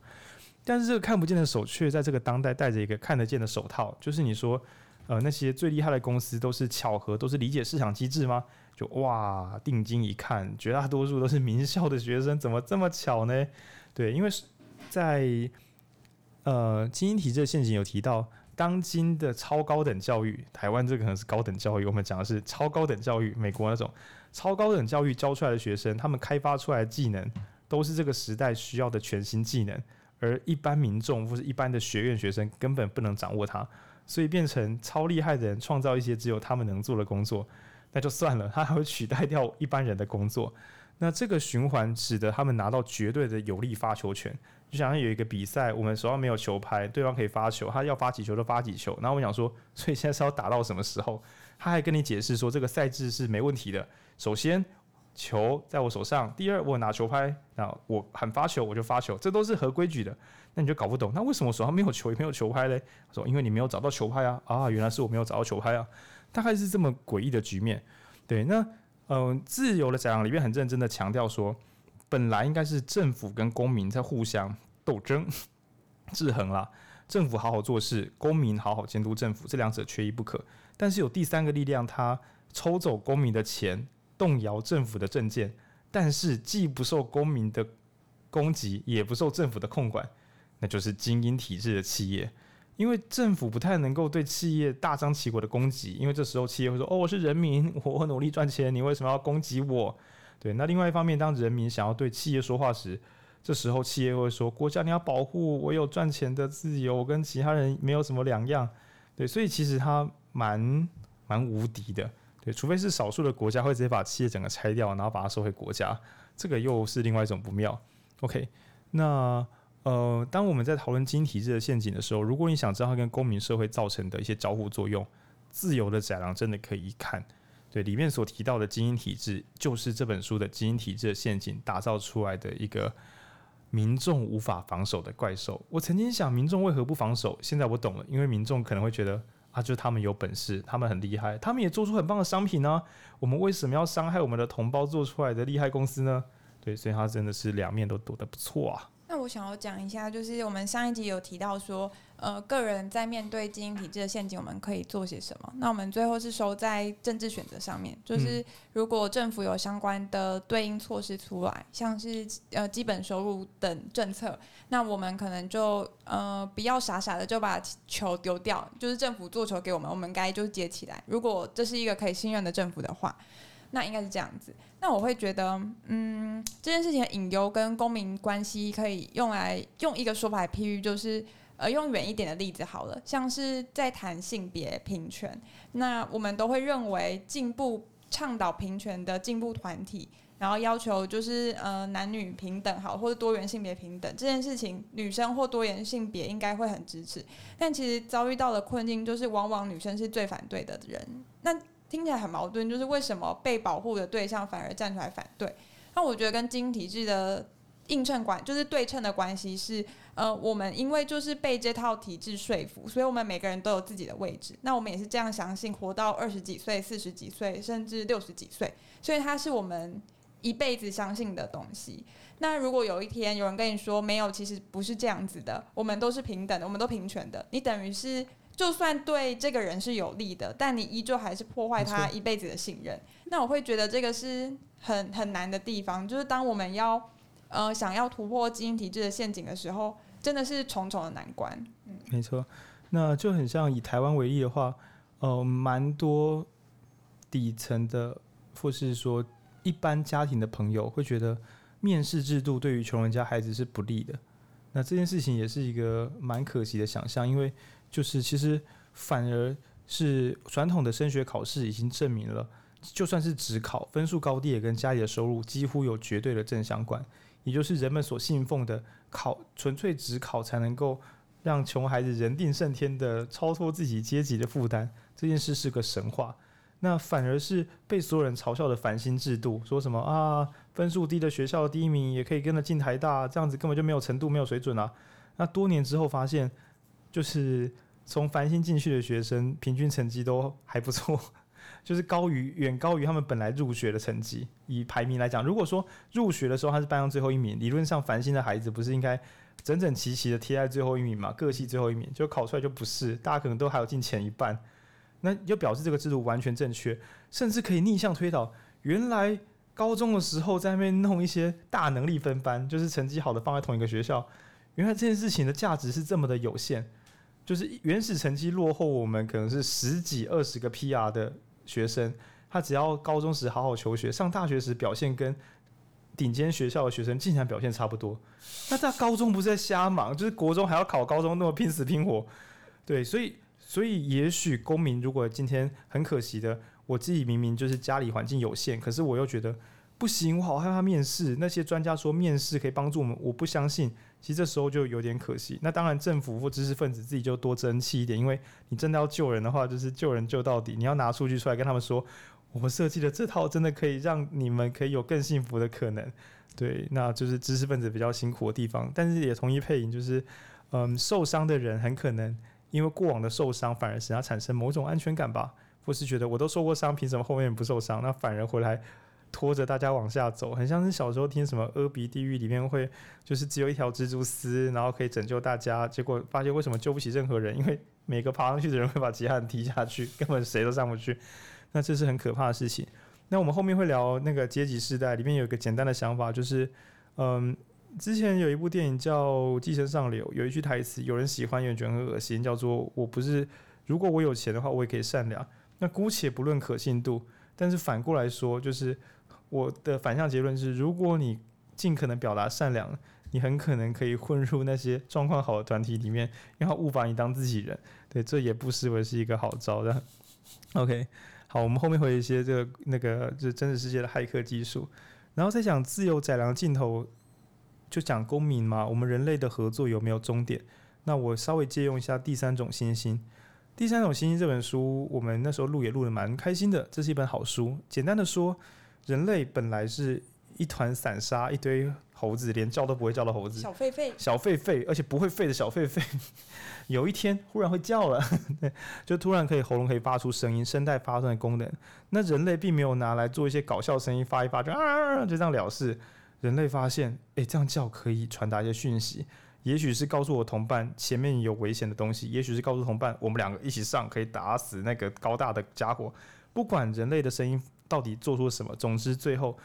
Speaker 1: 但是这个看不见的手却在这个当代戴着一个看得见的手套，就是你说，呃，那些最厉害的公司都是巧合，都是理解市场机制吗？就哇，定睛一看，绝大多数都是名校的学生，怎么这么巧呢？对，因为在呃精英体制的陷阱有提到。当今的超高等教育，台湾这个可能是高等教育，我们讲的是超高等教育。美国那种超高等教育教出来的学生，他们开发出来的技能，都是这个时代需要的全新技能，而一般民众或是一般的学院学生根本不能掌握它，所以变成超厉害的人创造一些只有他们能做的工作，那就算了，他还会取代掉一般人的工作。那这个循环使得他们拿到绝对的有利发球权。就想要有一个比赛，我们手上没有球拍，对方可以发球，他要发几球就发几球。然后我想说，所以现在是要打到什么时候？他还跟你解释说，这个赛制是没问题的。首先，球在我手上；第二，我拿球拍，那我喊发球我就发球，这都是合规矩的。那你就搞不懂，那为什么我手上没有球也没有球拍嘞？说，因为你没有找到球拍啊！啊，原来是我没有找到球拍啊！大概是这么诡异的局面。对，那嗯、自由的讲里面很认真的强调说。本来应该是政府跟公民在互相斗争、制衡啦。政府好好做事，公民好好监督政府，这两者缺一不可。但是有第三个力量，它抽走公民的钱，动摇政府的政见，但是既不受公民的攻击，也不受政府的控管，那就是精英体制的企业。因为政府不太能够对企业大张旗鼓的攻击，因为这时候企业会说：“哦，我是人民，我努力赚钱，你为什么要攻击我？”对，那另外一方面，当人民想要对企业说话时，这时候企业会说：“国家，你要保护我有赚钱的自由，我跟其他人没有什么两样。”对，所以其实它蛮蛮无敌的。对，除非是少数的国家会直接把企业整个拆掉，然后把它收回国家，这个又是另外一种不妙。OK，那呃，当我们在讨论精英体制的陷阱的时候，如果你想知道它跟公民社会造成的一些交互作用，自由的宰狼真的可以一看。对，里面所提到的精英体制，就是这本书的精英体制的陷阱打造出来的一个民众无法防守的怪兽。我曾经想，民众为何不防守？现在我懂了，因为民众可能会觉得啊，就是他们有本事，他们很厉害，他们也做出很棒的商品呢、我们为什么要伤害我们的同胞做出来的厉害公司呢？对，所以他真的是两面都躲得不错啊。
Speaker 2: 那我想要讲一下，就是我们上一集有提到说，呃，个人在面对经营体制的陷阱，我们可以做些什么？那我们最后是收在政治选择上面，就是如果政府有相关的对应措施出来，像是呃基本收入等政策，那我们可能就呃不要傻傻的就把球丢掉，就是政府做球给我们，我们该就接起来。如果这是一个可以信任的政府的话。那应该是这样子。那我会觉得，嗯，这件事情的隐忧跟公民关系可以用来用一个说法来譬喻，就是呃，用远一点的例子好了，像是在谈性别平权。那我们都会认为进步倡导平权的进步团体，然后要求就是呃男女平等好，或者多元性别平等这件事情，女生或多元性别应该会很支持。但其实遭遇到的困境就是，往往女生是最反对的人。那听起来很矛盾，就是为什么被保护的对象反而站出来反对？那我觉得跟基因体制的映衬关，就是对称的关系是，呃，我们因为就是被这套体制说服，所以我们每个人都有自己的位置。那我们也是这样相信，活到二十几岁、四十几岁，甚至六十几岁，所以它是我们一辈子相信的东西。那如果有一天有人跟你说没有，其实不是这样子的，我们都是平等的，我们都平权的，你等于是。就算对这个人是有利的，但你依旧还是破坏他一辈子的信任。那我会觉得这个是很很难的地方，就是当我们要呃想要突破基因体制的陷阱的时候，真的是重重的难关。嗯，
Speaker 1: 没错，那就很像以台湾为例的话，呃，蛮多底层的或是说一般家庭的朋友会觉得面试制度对于穷人家孩子是不利的。那这件事情也是一个蛮可惜的想象，因为。就是其实反而是传统的升学考试已经证明了，就算是只考分数高低也跟家里的收入几乎有绝对的正相关，也就是人们所信奉的考纯粹只考才能够让穷孩子人定胜天的超脱自己阶级的负担，这件事是个神话。那反而是被所有人嘲笑的繁星制度，说什么啊分数低的学校第一名也可以跟着进台大，这样子根本就没有程度没有水准啊。那多年之后发现。就是从繁星进去的学生，平均成绩都还不错，就是高于远高于他们本来入学的成绩。以排名来讲，如果说入学的时候他是班上最后一名，理论上繁星的孩子不是应该整整齐齐的贴在最后一名嘛？各系最后一名，就考出来就不是，大家可能都还有进前一半，那就表示这个制度完全正确，甚至可以逆向推导，原来高中的时候在那边弄一些大能力分班，就是成绩好的放在同一个学校。原来这件事情的价值是这么的有限，就是原始成绩落后我们可能是十几二十个 PR 的学生，他只要高中时好好求学，上大学时表现跟顶尖学校的学生竟然表现差不多，那他高中不是在瞎忙，就是国中还要考高中那么拼死拼活，对，所以所以也许公民如果今天很可惜的，我自己明明就是家里环境有限，可是我又觉得不行，我好害怕面试，那些专家说面试可以帮助我们，我不相信。其实这时候就有点可惜。那当然，政府或知识分子自己就多争气一点，因为你真的要救人的话，就是救人救到底。你要拿数据出来跟他们说，我们设计的这套真的可以让你们可以有更幸福的可能。对，那就是知识分子比较辛苦的地方。但是也同意配音，就是嗯，受伤的人很可能因为过往的受伤，反而使他产生某种安全感吧，或是觉得我都受过伤，凭什么后面不受伤？那反而回来。拖着大家往下走，很像是小时候听什么《阿鼻地狱》里面会，就是只有一条蜘蛛丝，然后可以拯救大家。结果发现为什么救不起任何人？因为每个爬上去的人会把其他人踢下去，根本谁都上不去。那这是很可怕的事情。那我们后面会聊那个阶级世代，里面有一个简单的想法，就是嗯，之前有一部电影叫《寄生上流》，有一句台词，有人喜欢，有人觉得很恶心，叫做“我不是，如果我有钱的话，我也可以善良”。那姑且不论可信度，但是反过来说，就是。我的反向结论是，如果你尽可能表达善良，你很可能可以混入那些状况好的团体里面，然后误把你当自己人。对，这也不失为是一个好招的。OK，好，我们后面会有一些这个那个就是真实世界的骇客技术，然后再讲自由载量镜头，就讲公民嘛，我们人类的合作有没有终点？那我稍微借用一下第三种星星。第三种星星这本书，我们那时候录也录得蛮开心的，这是一本好书。简单的说。人类本来是一团散沙，一堆猴子，连叫都不会叫的猴子，
Speaker 2: 小狒狒，
Speaker 1: 小狒狒，而且不会吠的小狒狒，有一天忽然会叫了，对，就突然可以喉咙可以发出声音，声带发声的功能。那人类并没有拿来做一些搞笑声音，发一发就啊，就这样了事。人类发现，诶，这样叫可以传达一些讯息，也许是告诉我同伴前面有危险的东西，也许是告诉同伴我们两个一起上可以打死那个高大的家伙。不管人类的声音。到底做出了什么？总之，最后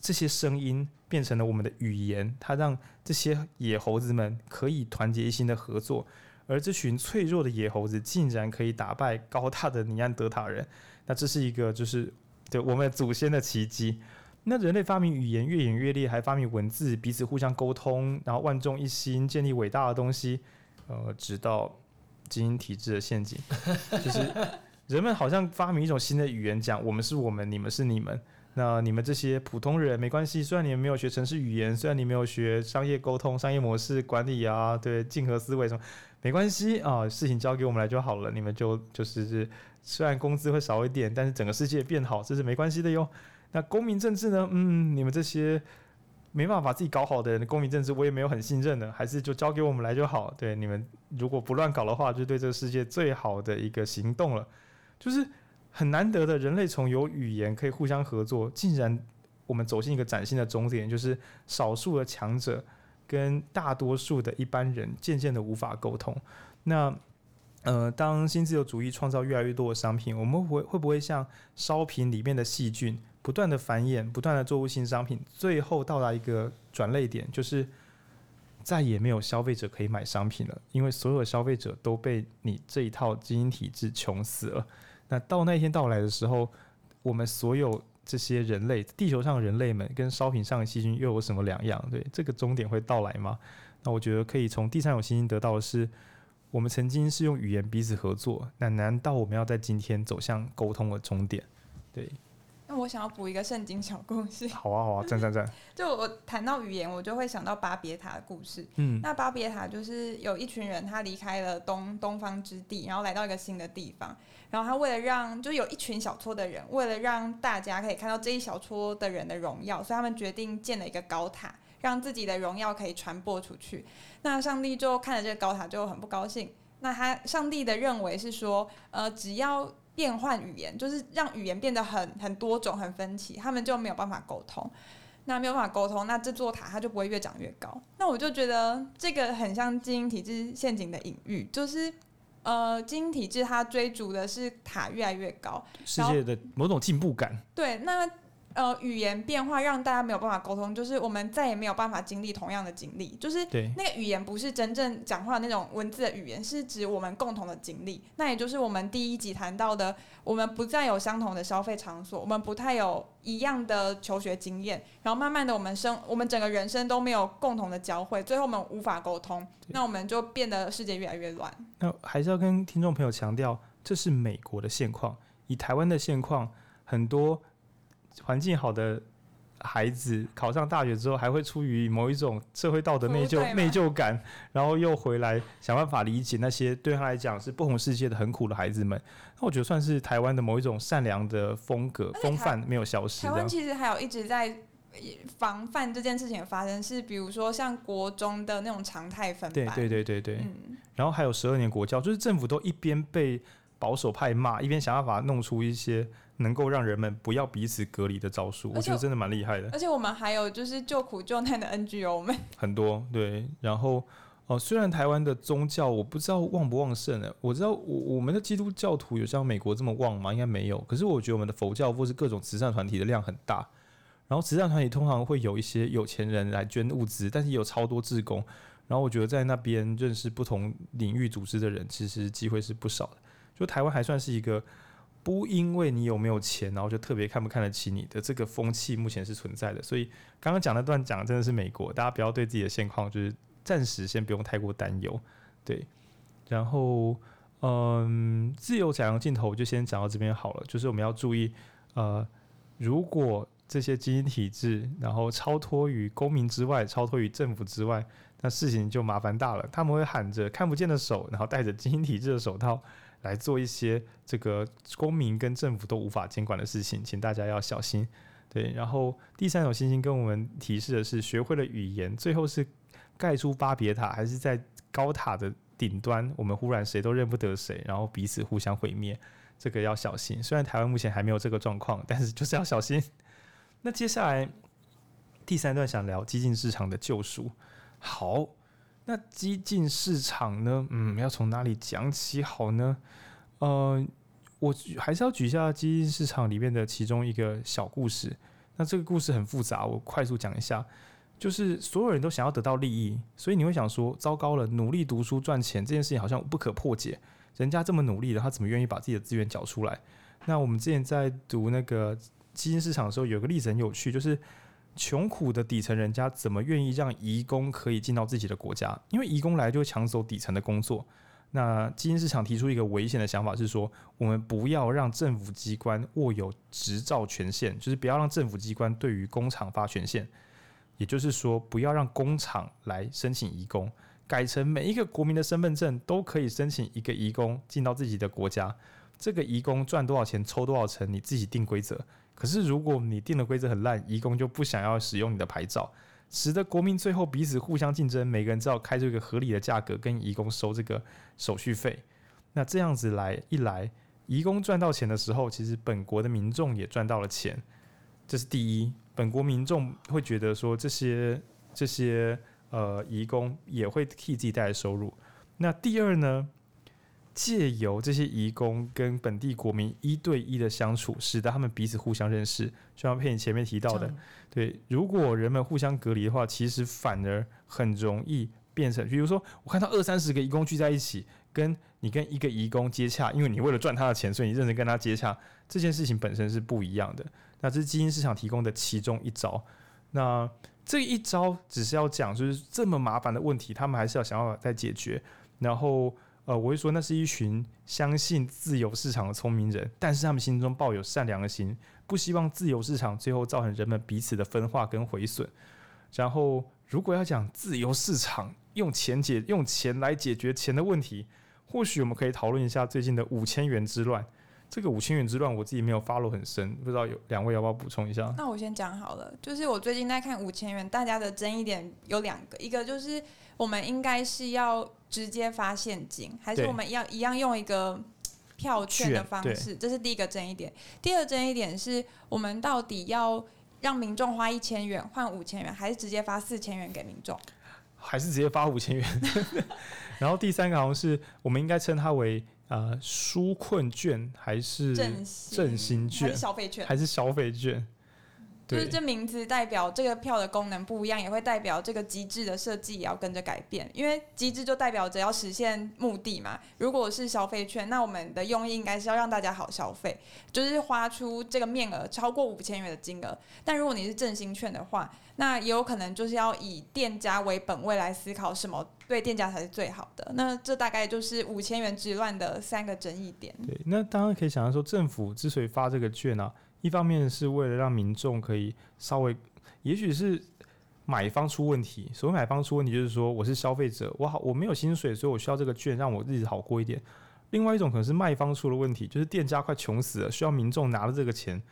Speaker 1: 这些声音变成了我们的语言，它让这些野猴子们可以团结一心的合作，而这群脆弱的野猴子竟然可以打败高大的尼安德塔人。那这是一个就是对我们祖先的奇迹。那人类发明语言越演越烈，还发明文字，彼此互相沟通，然后万众一心建立伟大的东西。呃，直到基因体制的陷阱，就是。人们好像发明一种新的语言，讲我们是我们，你们是你们。那你们这些普通人没关系，虽然你们没有学城市语言，虽然你没有学商业沟通、商业模式管理啊，对，竞合思维什么，没关系啊，事情交给我们来就好了。你们就就是虽然工资会少一点，但是整个世界变好，这是没关系的哟。那公民政治呢？嗯，你们这些没办法把自己搞好的人，公民政治我也没有很信任的，还是就交给我们来就好。对，你们如果不乱搞的话，就对这个世界最好的一个行动了。就是很难得的，人类从有语言可以互相合作，竟然我们走进一个崭新的终点，就是少数的强者跟大多数的一般人渐渐的无法沟通。那呃，当新自由主义创造越来越多的商品，我们会会不会像烧瓶里面的细菌，不断的繁衍，不断的做出新商品，最后到达一个转捩点，就是再也没有消费者可以买商品了，因为所有消费者都被你这一套基因体制穷死了。那到那一天到来的时候，我们所有这些人类，地球上的人类们，跟烧瓶上的细菌又有什么两样？对，这个终点会到来吗？那我觉得可以从第三种星星得到的是，我们曾经是用语言彼此合作，那难道我们要在今天走向沟通的终点？对。
Speaker 2: 那我想要补一个圣经小故事。
Speaker 1: 好啊，好啊，赞赞赞！
Speaker 2: 就我谈到语言，我就会想到巴别塔的故事。
Speaker 1: 嗯，
Speaker 2: 那巴别塔就是有一群人，他离开了东东方之地，然后来到一个新的地方。然后他为了让，就有一群小撮的人，为了让大家可以看到这一小撮的人的荣耀，所以他们决定建了一个高塔，让自己的荣耀可以传播出去。那上帝就看了这个高塔，就很不高兴。那他上帝的认为是说，呃，只要变换语言，就是让语言变得很很多种、很分歧，他们就没有办法沟通。那没有办法沟通，那这座塔它就不会越长越高。那我就觉得这个很像精英体制陷阱的隐喻，就是呃，精英体制它追逐的是塔越来越高，
Speaker 1: 世界的某种进步感。
Speaker 2: 对，那。呃，语言变化让大家没有办法沟通，就是我们再也没有办法经历同样的经历。就是那个语言不是真正讲话的那种文字的语言，是指我们共同的经历。那也就是我们第一集谈到的，我们不再有相同的消费场所，我们不太有一样的求学经验，然后慢慢的，我们生我们整个人生都没有共同的交汇，最后我们无法沟通，那我们就变得世界越来越乱。
Speaker 1: 那还是要跟听众朋友强调，这是美国的现况，以台湾的现况，很多。环境好的孩子考上大学之后，还会出于某一种社会道德内疚内疚感，然后又回来想办法理解那些对他来讲是不同世界的很苦的孩子们。那我觉得算是台湾的某一种善良的风格风范没有消失。
Speaker 2: 台湾其实还有一直在防范这件事情的发生，是比如说像国中的那种常态分班。
Speaker 1: 对对对对对。嗯。然后还有十二年国教，就是政府都一边被保守派骂，一边想办法弄出一些。能够让人们不要彼此隔离的招数，我觉得真的蛮厉害的。
Speaker 2: 而且我们还有就是救苦救难的 NGO 们
Speaker 1: 很多，对。然后哦、呃，虽然台湾的宗教我不知道旺不旺盛呢，我知道我我们的基督教徒有像美国这么旺吗？应该没有。可是我觉得我们的佛教或是各种慈善团体的量很大。然后慈善团体通常会有一些有钱人来捐物资，但是也有超多志工。然后我觉得在那边认识不同领域组织的人，其实机会是不少的。就台湾还算是一个。不因为你有没有钱，然后就特别看不看得起你的这个风气，目前是存在的。所以刚刚讲那段讲真的是美国，大家不要对自己的现况就是暂时先不用太过担忧。对，然后嗯，自由载扬镜头就先讲到这边好了。就是我们要注意，呃，如果这些基因体制，然后超脱于公民之外，超脱于政府之外，那事情就麻烦大了。他们会喊着看不见的手，然后戴着基因体制的手套。来做一些这个公民跟政府都无法监管的事情，请大家要小心。对，然后第三种星星跟我们提示的是，学会了语言，最后是盖出巴别塔，还是在高塔的顶端，我们忽然谁都认不得谁，然后彼此互相毁灭，这个要小心。虽然台湾目前还没有这个状况，但是就是要小心。那接下来第三段想聊激进市场的救赎。好。那激进市场呢？嗯，要从哪里讲起好呢？呃，我还是要举一下激进市场里面的其中一个小故事。那这个故事很复杂，我快速讲一下。就是所有人都想要得到利益，所以你会想说：糟糕了，努力读书赚钱这件事情好像不可破解。人家这么努力的，他怎么愿意把自己的资源缴出来？那我们之前在读那个基金市场的时候，有个例子很有趣，就是。穷苦的底层人家怎么愿意让移工可以进到自己的国家？因为移工来就抢走底层的工作。那基金市场提出一个危险的想法是说，我们不要让政府机关握有执照权限，就是不要让政府机关对于工厂发权限。也就是说，不要让工厂来申请移工，改成每一个国民的身份证都可以申请一个移工进到自己的国家。这个移工赚多少钱，抽多少成，你自己定规则。可是，如果你定的规则很烂，移工就不想要使用你的牌照，使得国民最后彼此互相竞争，每个人只好开出一个合理的价格跟移工收这个手续费。那这样子来一来，移工赚到钱的时候，其实本国的民众也赚到了钱。这是第一，本国民众会觉得说这些这些呃移工也会替自己带来收入。那第二呢？借由这些移工跟本地国民一对一的相处，使得他们彼此互相认识。就像佩你前面提到的，对，如果人们互相隔离的话，其实反而很容易变成，比如说我看到二三十个移工聚在一起，跟你跟一个移工接洽，因为你为了赚他的钱，所以你认真跟他接洽，这件事情本身是不一样的。那这是基因市场提供的其中一招。那这一招只是要讲，就是这么麻烦的问题，他们还是要想办法再解决，然后。呃，我会说那是一群相信自由市场的聪明人，但是他们心中抱有善良的心，不希望自由市场最后造成人们彼此的分化跟毁损。然后，如果要讲自由市场用钱解用钱来解决钱的问题，或许我们可以讨论一下最近的五千元之乱。这个五千元之乱，我自己没有 follow 很深，不知道有两位要不要补充一下？
Speaker 2: 那我先讲好了，就是我最近在看五千元，大家的争议点有两个，一个就是我们应该是要直接发现金，还是我们要一样用一个票券的方式？这是第一个争议点。第二争议点是我们到底要让民众花一千元换五千元，还是直接发四千元给民众？
Speaker 1: 还是直接发五千元？然后第三个好像是我们应该称它为。呃，纾困券还是振兴券，还是消费券？还是消费券？
Speaker 2: 就是这名字代表这个票的功能不一样，也会代表这个机制的设计也要跟着改变。因为机制就代表着要实现目的嘛。如果是消费券，那我们的用意应该是要让大家好消费，就是花出这个面额超过五千元的金额。但如果你是振兴券的话，那也有可能就是要以店家为本位来思考什么对店家才是最好的。那这大概就是五千元之乱的三个争议点。
Speaker 1: 对，那当然可以想象说，政府之所以发这个券呢、啊。一方面是为了让民众可以稍微，也许是买方出问题。所谓买方出问题，就是说我是消费者，我好我没有薪水，所以我需要这个券让我日子好过一点。另外一种可能是卖方出了问题，就是店家快穷死了，需要民众拿着这个钱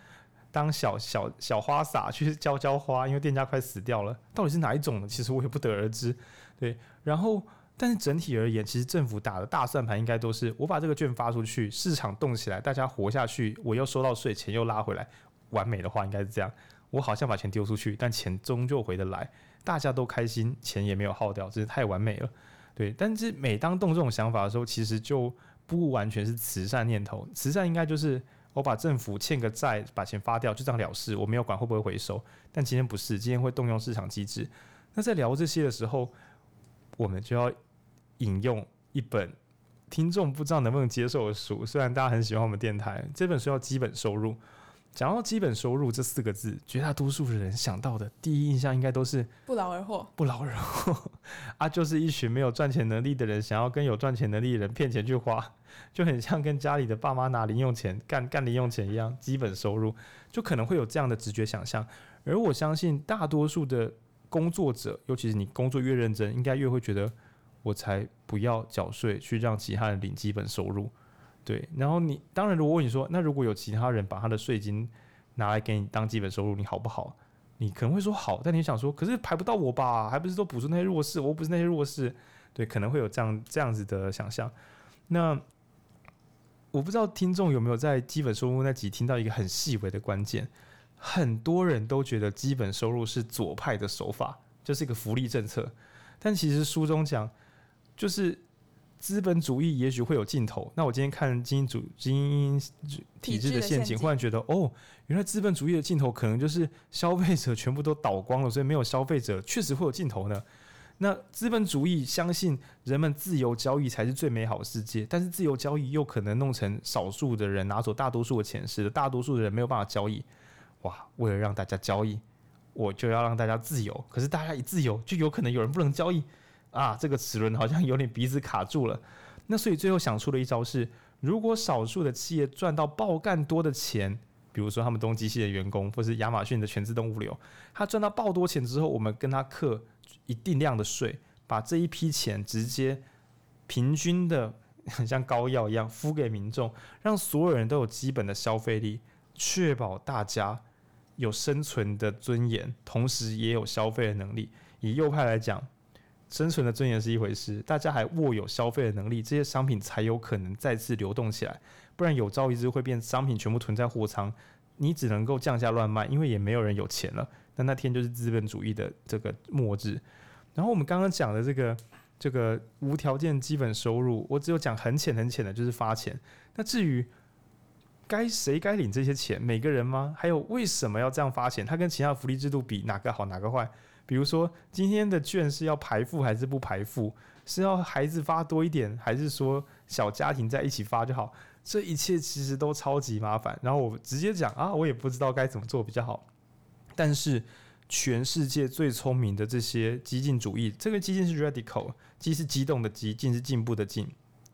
Speaker 1: 当小小小花洒去浇浇花，因为店家快死掉了。到底是哪一种呢？其实我也不得而知。对，然后。但是整体而言，其实政府打的大算盘应该都是：我把这个券发出去，市场动起来，大家活下去，我又收到税，钱又拉回来，完美的话应该是这样。我好像把钱丢出去，但钱终究回得来，大家都开心，钱也没有耗掉，真是太完美了。对，但是每当动这种想法的时候，其实就不完全是慈善念头。慈善应该就是我把政府欠个债，把钱发掉，就这样了事，我没有管会不会回收。但今天不是，今天会动用市场机制。那在聊这些的时候，我们就要。引用一本听众不知道能不能接受的书，虽然大家很喜欢我们电台，这本书叫《基本收入》。讲到基本收入这四个字，绝大多数人想到的第一印象应该都是
Speaker 2: 不劳而获。
Speaker 1: 不劳而获 啊，就是一群没有赚钱能力的人，想要跟有赚钱能力的人骗钱去花，就很像跟家里的爸妈拿零用钱干干零用钱一样。基本收入就可能会有这样的直觉想象，而我相信大多数的工作者，尤其是你工作越认真，应该越会觉得。我才不要缴税去让其他人领基本收入，对。然后你当然，如果问你说，那如果有其他人把他的税金拿来给你当基本收入，你好不好？你可能会说好，但你想说，可是排不到我吧？还不是都补助那些弱势？我不是那些弱势，对，可能会有这样这样子的想象。那我不知道听众有没有在基本收入那集听到一个很细微的关键，很多人都觉得基本收入是左派的手法，就是一个福利政策，但其实书中讲。就是资本主义也许会有尽头。那我今天看精英主精英体制的陷阱，忽然觉得哦，原来资本主义的尽头可能就是消费者全部都倒光了，所以没有消费者，确实会有尽头呢。那资本主义相信人们自由交易才是最美好的世界，但是自由交易又可能弄成少数的人拿走大多数的钱，使得大多数的人没有办法交易。哇，为了让大家交易，我就要让大家自由。可是大家一自由，就有可能有人不能交易。啊，这个齿轮好像有点鼻子卡住了。那所以最后想出的一招是，如果少数的企业赚到爆干多的钱，比如说他们东机器的员工，或是亚马逊的全自动物流，他赚到爆多钱之后，我们跟他课一定量的税，把这一批钱直接平均的，很像膏药一样敷给民众，让所有人都有基本的消费力，确保大家有生存的尊严，同时也有消费的能力。以右派来讲。生存的尊严是一回事，大家还握有消费的能力，这些商品才有可能再次流动起来，不然有朝一日会变商品全部囤在货仓，你只能够降价乱卖，因为也没有人有钱了。那那天就是资本主义的这个末日。然后我们刚刚讲的这个这个无条件基本收入，我只有讲很浅很浅的，就是发钱。那至于该谁该领这些钱，每个人吗？还有为什么要这样发钱？它跟其他福利制度比，哪个好，哪个坏？比如说，今天的券是要排付还是不排付？是要孩子发多一点，还是说小家庭在一起发就好？这一切其实都超级麻烦。然后我直接讲啊，我也不知道该怎么做比较好。但是全世界最聪明的这些激进主义，这个激进是 radical，激是激动的激，进是进步的进。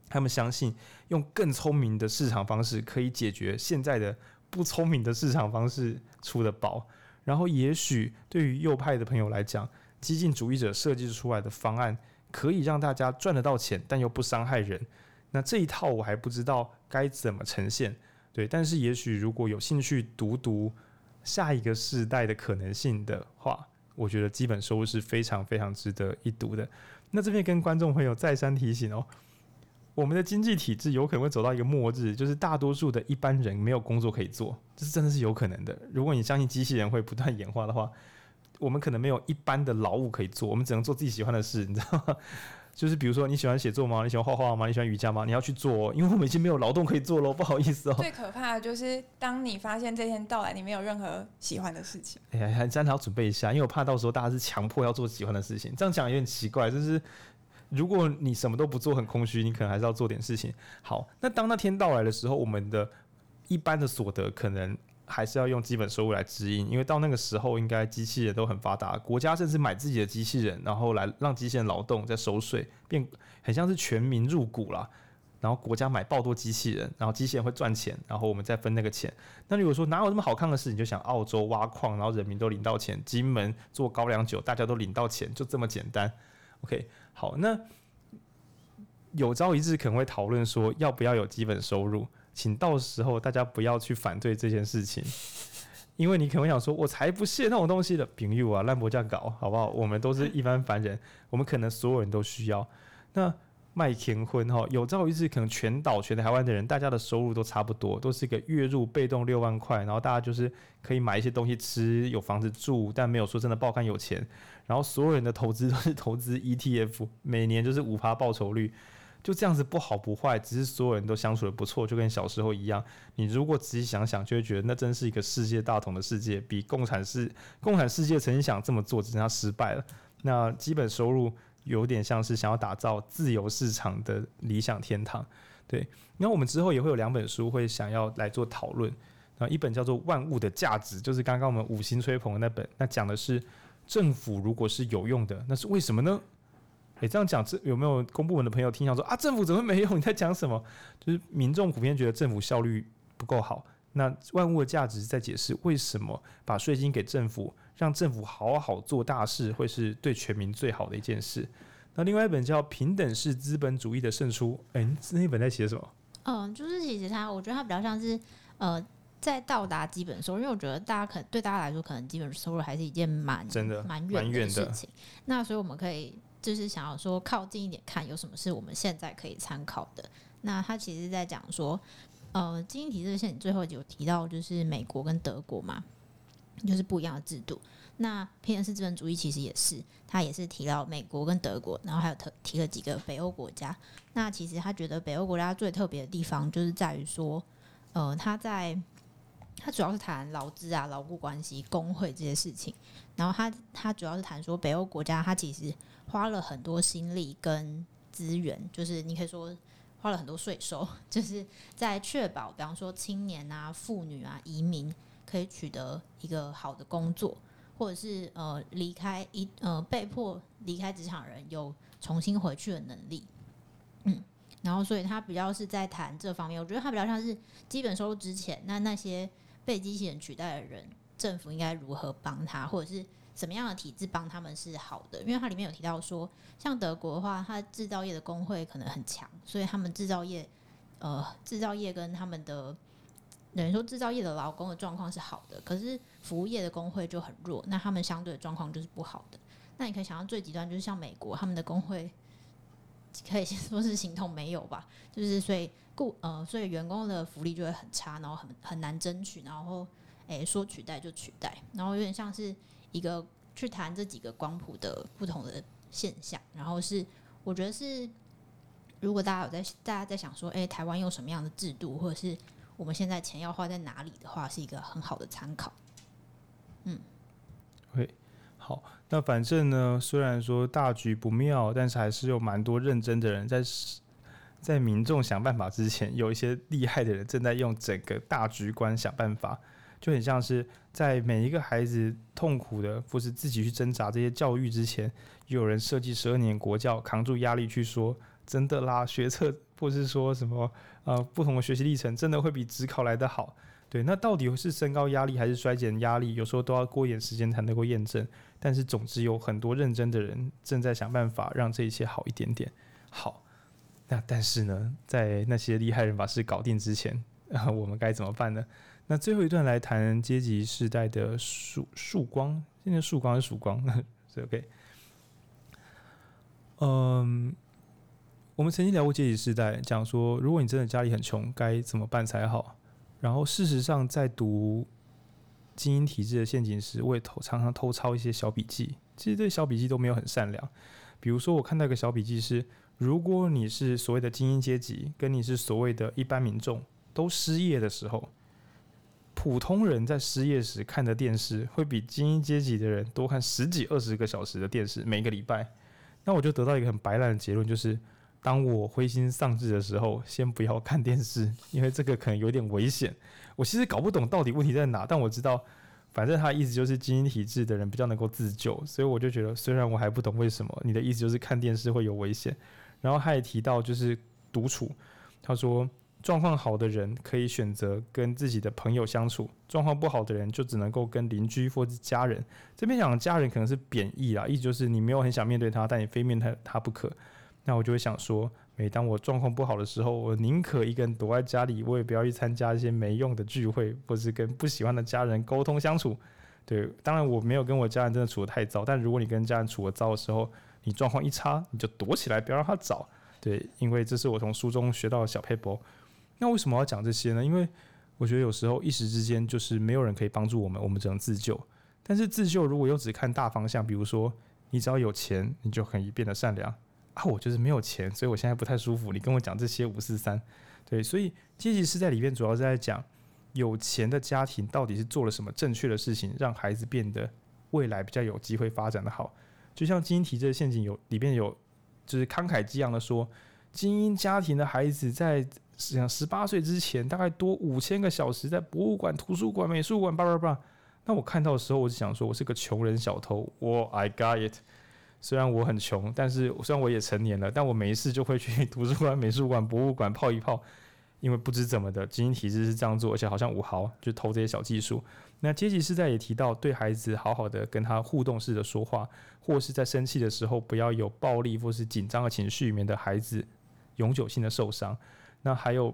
Speaker 1: 他们相信用更聪明的市场方式可以解决现在的不聪明的市场方式出的包。然后，也许对于右派的朋友来讲，激进主义者设计出来的方案可以让大家赚得到钱，但又不伤害人。那这一套我还不知道该怎么呈现。对，但是也许如果有兴趣读读下一个世代的可能性的话，我觉得基本收入是非常非常值得一读的。那这边跟观众朋友再三提醒哦，我们的经济体制有可能会走到一个末日，就是大多数的一般人没有工作可以做，这是真的是有可能的。如果你相信机器人会不断演化的话，我们可能没有一般的劳务可以做，我们只能做自己喜欢的事，你知道吗？就是比如说你喜欢写作吗？你喜欢画画吗？你喜欢瑜伽吗？你要去做，哦因为我们已经没有劳动可以做了，不好意思哦。
Speaker 2: 最可怕的就是当你发现这天到来，你没有任何喜欢的事情。
Speaker 1: 哎呀，还真的要准备一下，因为我怕到时候大家是强迫要做喜欢的事情，这样讲有点奇怪。就是如果你什么都不做，很空虚，你可能还是要做点事情。好，那当那天到来的时候，我们的一般的所得可能。还是要用基本收入来指引，因为到那个时候，应该机器人都很发达，国家甚至买自己的机器人，然后来让机器人劳动，再收税，变很像是全民入股啦。然后国家买爆多机器人，然后机器人会赚钱，然后我们再分那个钱。那如果说哪有这么好看的事，情就想澳洲挖矿，然后人民都领到钱；金门做高粱酒，大家都领到钱，就这么简单。OK，好，那有朝一日可能会讨论说，要不要有基本收入？请到时候大家不要去反对这件事情，因为你可能会想说，我才不屑那种东西的朋友啊，烂博这样搞好不好？我们都是一般凡人，我们可能所有人都需要。那卖天婚哈，有朝一日可能全岛全台湾的人，大家的收入都差不多，都是一个月入被动六万块，然后大家就是可以买一些东西吃，有房子住，但没有说真的爆肝有钱。然后所有人的投资都是投资 ETF，每年就是五趴报酬率。就这样子不好不坏，只是所有人都相处得不错，就跟小时候一样。你如果仔细想想，就会觉得那真是一个世界大同的世界，比共产世共产世界曾经想这么做，只是他失败了。那基本收入有点像是想要打造自由市场的理想天堂。对，那我们之后也会有两本书会想要来做讨论。那一本叫做《万物的价值》，就是刚刚我们五星吹捧的那本，那讲的是政府如果是有用的，那是为什么呢？诶、这样讲，这有没有公部门的朋友听到说啊，政府怎么没用？你在讲什么？就是民众普遍觉得政府效率不够好。那万物的价值在解释为什么把税金给政府，让政府好好做大事，会是对全民最好的一件事。那另外一本叫《平等是资本主义的胜出》，哎、那本在写什么？
Speaker 4: 嗯，就是其实它，我觉得它比较像是呃，在到达基本收入，因为我觉得大家可能对大家来说，可能基本收入还是一件蛮
Speaker 1: 真的
Speaker 4: 蛮远的事情。那所以我们可以。就是想要说靠近一点看有什么是我们现在可以参考的。那他其实在讲说，呃，经济体制线你最后有提到就是美国跟德国嘛，就是不一样的制度。那平等式资本主义其实也是，他也是提到美国跟德国，然后还有特提了几个北欧国家。那其实他觉得北欧国家最特别的地方就是在于说，呃，他在他主要是谈劳资啊、劳雇关系、工会这些事情。然后他他主要是谈说北欧国家，他其实。花了很多心力跟资源，就是你可以说花了很多税收，就是在确保，比方说青年啊、妇女啊、移民可以取得一个好的工作，或者是呃离开一呃被迫离开职场人有重新回去的能力。嗯，然后所以他比较是在谈这方面，我觉得他比较像是基本收入之前，那那些被机器人取代的人，政府应该如何帮他，或者是。什么样的体制帮他们是好的？因为它里面有提到说，像德国的话，它制造业的工会可能很强，所以他们制造业，呃，制造业跟他们的等于说制造业的劳工的状况是好的，可是服务业的工会就很弱，那他们相对的状况就是不好的。那你可以想象最极端就是像美国，他们的工会可以先说是形同没有吧，就是所以雇呃，所以员工的福利就会很差，然后很很难争取，然后诶说取代就取代，然后有点像是。一个去谈这几个光谱的不同的现象，然后是我觉得是，如果大家有在大家在想说，哎，台湾用什么样的制度，或者是我们现在钱要花在哪里的话，是一个很好的参考。嗯
Speaker 1: ，OK，好，那反正呢，虽然说大局不妙，但是还是有蛮多认真的人在在民众想办法之前，有一些厉害的人正在用整个大局观想办法。就很像是在每一个孩子痛苦的或是自己去挣扎这些教育之前，有人设计十二年国教，扛住压力去说真的啦，学测或是说什么呃不同的学习历程真的会比职考来得好。对，那到底是升高压力还是衰减压力？有时候都要过一点时间才能够验证。但是总之有很多认真的人正在想办法让这一切好一点点。好，那但是呢，在那些厉害人把事搞定之前。啊，我们该怎么办呢？那最后一段来谈阶级世代的曙曙光，现在曙光是曙光？所以 OK。嗯，我们曾经聊过阶级世代，讲说如果你真的家里很穷，该怎么办才好？然后事实上，在读精英体制的陷阱时，我也偷常常偷抄一些小笔记。其实这些小笔记都没有很善良。比如说，我看到一个小笔记是：如果你是所谓的精英阶级，跟你是所谓的一般民众都失业的时候，普通人在失业时看的电视，会比精英阶级的人多看十几二十个小时的电视，每个礼拜。那我就得到一个很白烂的结论，就是当我灰心丧志的时候，先不要看电视，因为这个可能有点危险。我其实搞不懂到底问题在哪，但我知道。反正他意思就是基因体质的人比较能够自救，所以我就觉得，虽然我还不懂为什么，你的意思就是看电视会有危险。然后他也提到就是独处，他说状况好的人可以选择跟自己的朋友相处，状况不好的人就只能够跟邻居或者家人。这边讲家人可能是贬义啦，意思就是你没有很想面对他，但你非面对他不可。那我就会想说。每当我状况不好的时候，我宁可一个人躲在家里，我也不要去参加一些没用的聚会，或是跟不喜欢的家人沟通相处。对，当然我没有跟我家人真的处得太糟，但如果你跟家人处得糟的时候，你状况一差，你就躲起来，不要让他找。对，因为这是我从书中学到的小撇步。那为什么要讲这些呢？因为我觉得有时候一时之间就是没有人可以帮助我们，我们只能自救。但是自救如果又只看大方向，比如说你只要有钱，你就可以变得善良。啊，我就是没有钱，所以我现在不太舒服。你跟我讲这些五四三，对，所以阶级是在里面主要是在讲有钱的家庭到底是做了什么正确的事情，让孩子变得未来比较有机会发展的好。就像精英体制的陷阱有里面有，就是慷慨激昂的说，精英家庭的孩子在像十八岁之前，大概多五千个小时在博物馆、图书馆、美术馆，叭叭叭。那我看到的时候，我就想说，我是个穷人小偷，我 I got it。虽然我很穷，但是虽然我也成年了，但我没事就会去图书馆、美术馆、博物馆泡一泡，因为不知怎么的，精英体制是这样做，而且好像五毫就偷这些小技术。那阶级世代也提到，对孩子好好的跟他互动式的说话，或是在生气的时候不要有暴力或是紧张的情绪，免得孩子永久性的受伤。那还有，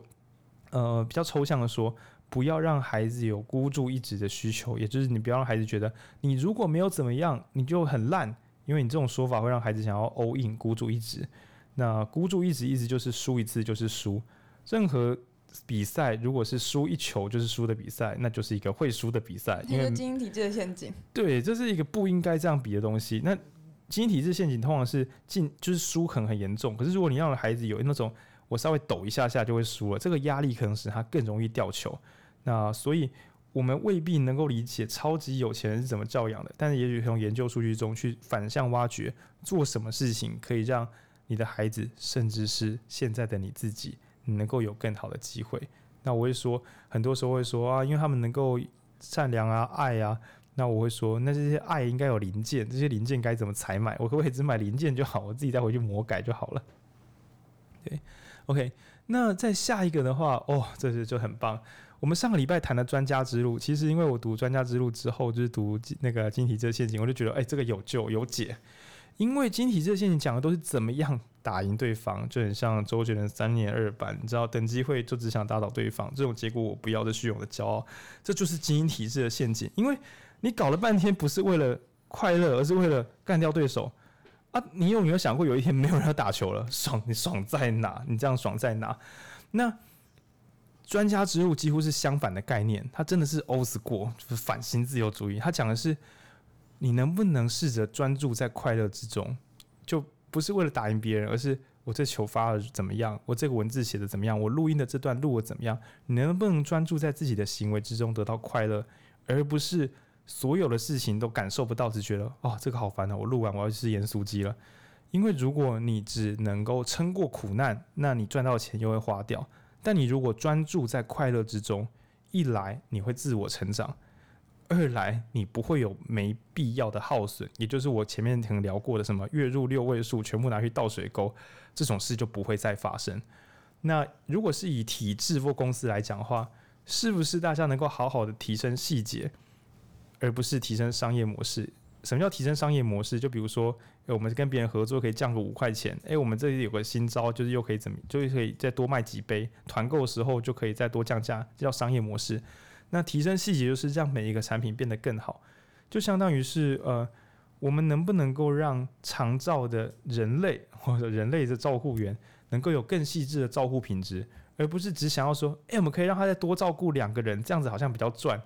Speaker 1: 呃，比较抽象的说，不要让孩子有孤注一掷的需求，也就是你不要让孩子觉得你如果没有怎么样，你就很烂。因为你这种说法会让孩子想要 all in 孤注一掷，那孤注一掷意思就是输一次就是输。任何比赛如果是输一球就是输的比赛，那就是一个会输的比赛。因为
Speaker 2: 精英体制的陷阱。
Speaker 1: 对，这是一个不应该这样比的东西。那精英体制陷阱通常是进就是输可能很严重，可是如果你让孩子有那种我稍微抖一下下就会输了，这个压力可能使他更容易掉球。那所以。我们未必能够理解超级有钱人是怎么教养的，但是也许从研究数据中去反向挖掘，做什么事情可以让你的孩子，甚至是现在的你自己，你能够有更好的机会。那我会说，很多时候会说啊，因为他们能够善良啊、爱啊，那我会说，那这些爱应该有零件，这些零件该怎么采买？我可不可以只买零件就好？我自己再回去魔改就好了。对，OK，那再下一个的话，哦，这是就很棒。我们上个礼拜谈的专家之路，其实因为我读专家之路之后，就是读那个晶体制陷阱，我就觉得，哎、这个有救有解。因为晶体制陷阱讲的都是怎么样打赢对方，就很像周杰伦三年二班，你知道，等机会就只想打倒对方，这种结果我不要这虚荣的骄傲，这就是精英体制的陷阱。因为你搞了半天不是为了快乐，而是为了干掉对手啊！你有没有想过，有一天没有人要打球了，爽你爽在哪？你这样爽在哪？那？专家之路几乎是相反的概念，它真的是 old school，就是反新自由主义。它讲的是你能不能试着专注在快乐之中，就不是为了打赢别人，而是我这球发的怎么样，我这个文字写的怎么样，我录音的这段录的怎么样？你能不能专注在自己的行为之中得到快乐，而不是所有的事情都感受不到，只觉得哦这个好烦啊，我录完我要吃盐酥鸡了。因为如果你只能够撑过苦难，那你赚到钱又会花掉。但你如果专注在快乐之中，一来你会自我成长，二来你不会有没必要的耗损，也就是我前面曾聊过的什么月入六位数全部拿去倒水沟，这种事就不会再发生。那如果是以体制或公司来讲的话，是不是大家能够好好的提升细节，而不是提升商业模式？什么叫提升商业模式？就比如说，我们跟别人合作可以降个五块钱，诶，我们这里有个新招，就是又可以怎么，就是可以再多卖几杯，团购的时候就可以再多降价，这叫商业模式。那提升细节就是让每一个产品变得更好，就相当于是呃，我们能不能够让长照的人类 或者人类的照护员能够有更细致的照护品质，而不是只想要说，诶，我们可以让他再多照顾两个人，这样子好像比较赚。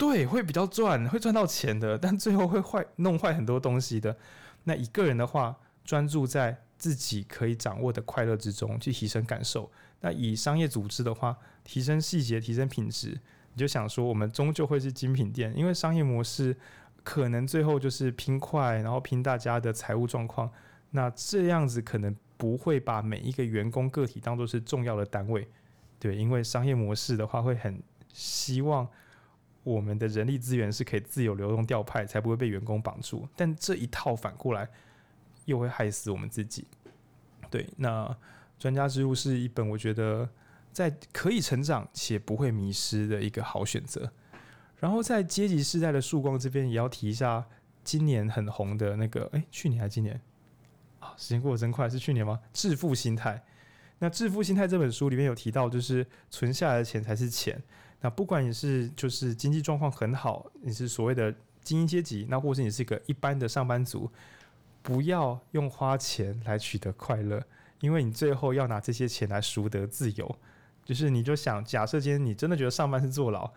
Speaker 1: 对，会比较赚，会赚到钱的，但最后会坏，弄坏很多东西的。那一个人的话，专注在自己可以掌握的快乐之中去提升感受。那以商业组织的话，提升细节，提升品质，你就想说，我们终究会是精品店，因为商业模式可能最后就是拼快，然后拼大家的财务状况。那这样子可能不会把每一个员工个体当做是重要的单位，对，因为商业模式的话会很希望。我们的人力资源是可以自由流动调派，才不会被员工绑住。但这一套反过来又会害死我们自己。对，那专家之路是一本我觉得在可以成长且不会迷失的一个好选择。然后在阶级世代的曙光这边，也要提一下今年很红的那个，哎，去年还是今年啊？时间过得真快，是去年吗？致富心态。那致富心态这本书里面有提到，就是存下来的钱才是钱。那不管你是就是经济状况很好，你是所谓的精英阶级，那或是你是一个一般的上班族，不要用花钱来取得快乐，因为你最后要拿这些钱来赎得自由。就是你就想，假设今天你真的觉得上班是坐牢，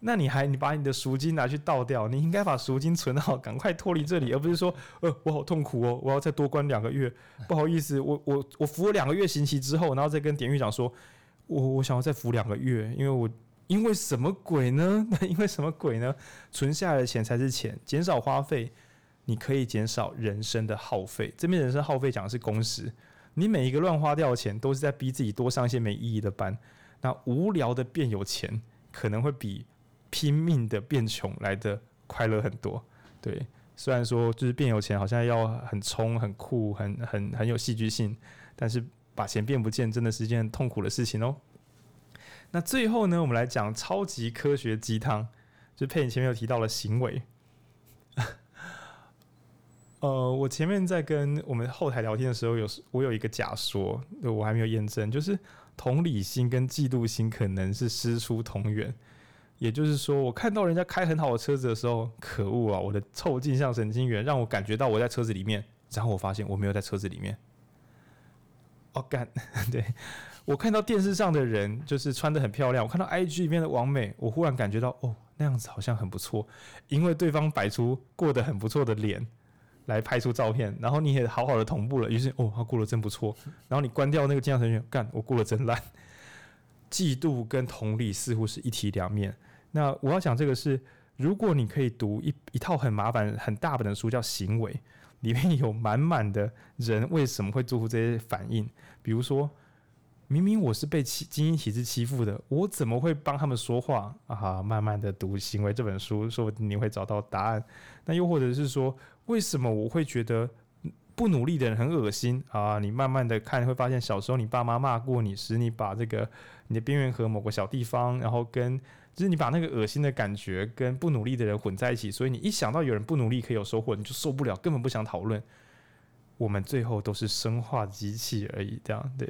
Speaker 1: 那你还你把你的赎金拿去倒掉，你应该把赎金存好，赶快脱离这里，而不是说，呃，我好痛苦哦，我要再多关两个月，不好意思，我我我服了两个月刑期之后，然后再跟典狱长说，我我想要再服两个月，因为我。因为什么鬼呢？那因为什么鬼呢？存下来的钱才是钱，减少花费，你可以减少人生的耗费。这边人生耗费讲的是工时，你每一个乱花掉的钱，都是在逼自己多上一些没意义的班。那无聊的变有钱，可能会比拼命的变穷来的快乐很多。对，虽然说就是变有钱好像要很冲、很酷、很很很有戏剧性，但是把钱变不见，真的是一件很痛苦的事情哦。那最后呢，我们来讲超级科学鸡汤，就佩你前面有提到了行为。呃，我前面在跟我们后台聊天的时候，有我有一个假说，我还没有验证，就是同理心跟嫉妒心可能是师出同源。也就是说，我看到人家开很好的车子的时候，可恶啊！我的臭镜像神经元让我感觉到我在车子里面，然后我发现我没有在车子里面。哦，干，对。我看到电视上的人就是穿得很漂亮，我看到 IG 里面的王美，我忽然感觉到哦，那样子好像很不错，因为对方摆出过得很不错的脸来拍出照片，然后你也好好的同步了，于是哦，他过得真不错，然后你关掉那个镜像程序，干，我过得真烂。嫉妒跟同理似乎是一体两面。那我要讲这个是，如果你可以读一一套很麻烦很大本的书叫《行为》，里面有满满的人为什么会做出这些反应，比如说。明明我是被欺精英体制欺负的，我怎么会帮他们说话啊？慢慢的读《行为》这本书，说不定你会找到答案。那又或者是说，为什么我会觉得不努力的人很恶心啊？你慢慢的看，会发现小时候你爸妈骂过你，使你把这个你的边缘和某个小地方，然后跟就是你把那个恶心的感觉跟不努力的人混在一起，所以你一想到有人不努力可以有收获，你就受不了，根本不想讨论。我们最后都是生化机器而已，这样对。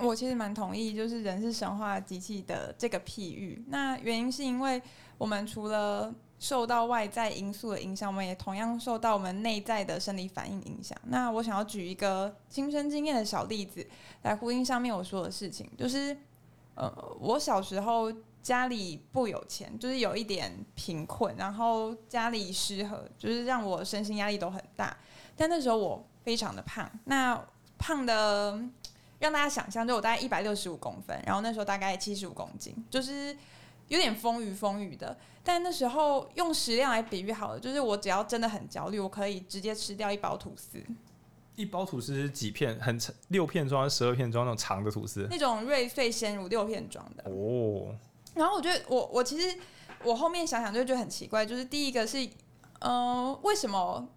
Speaker 2: 我其实蛮同意，就是人是神话机器的这个譬喻。那原因是因为我们除了受到外在因素的影响，我们也同样受到我们内在的生理反应影响。那我想要举一个亲身经验的小例子来呼应上面我说的事情，就是呃，我小时候家里不有钱，就是有一点贫困，然后家里失和，就是让我身心压力都很大。但那时候我非常的胖，那胖的。让大家想象，就我大概一百六十五公分，然后那时候大概七十五公斤，就是有点丰腴丰腴的。但那时候用食量来比喻好了，就是我只要真的很焦虑，我可以直接吃掉一包吐司。
Speaker 1: 一包吐司是几片？很长，六片装、十二片装那种长的吐司？
Speaker 2: 那种瑞穗鲜乳六片装的。
Speaker 1: 哦。
Speaker 2: 然后我觉得，我我其实我后面想想就觉得很奇怪，就是第一个是，嗯、呃，为什么？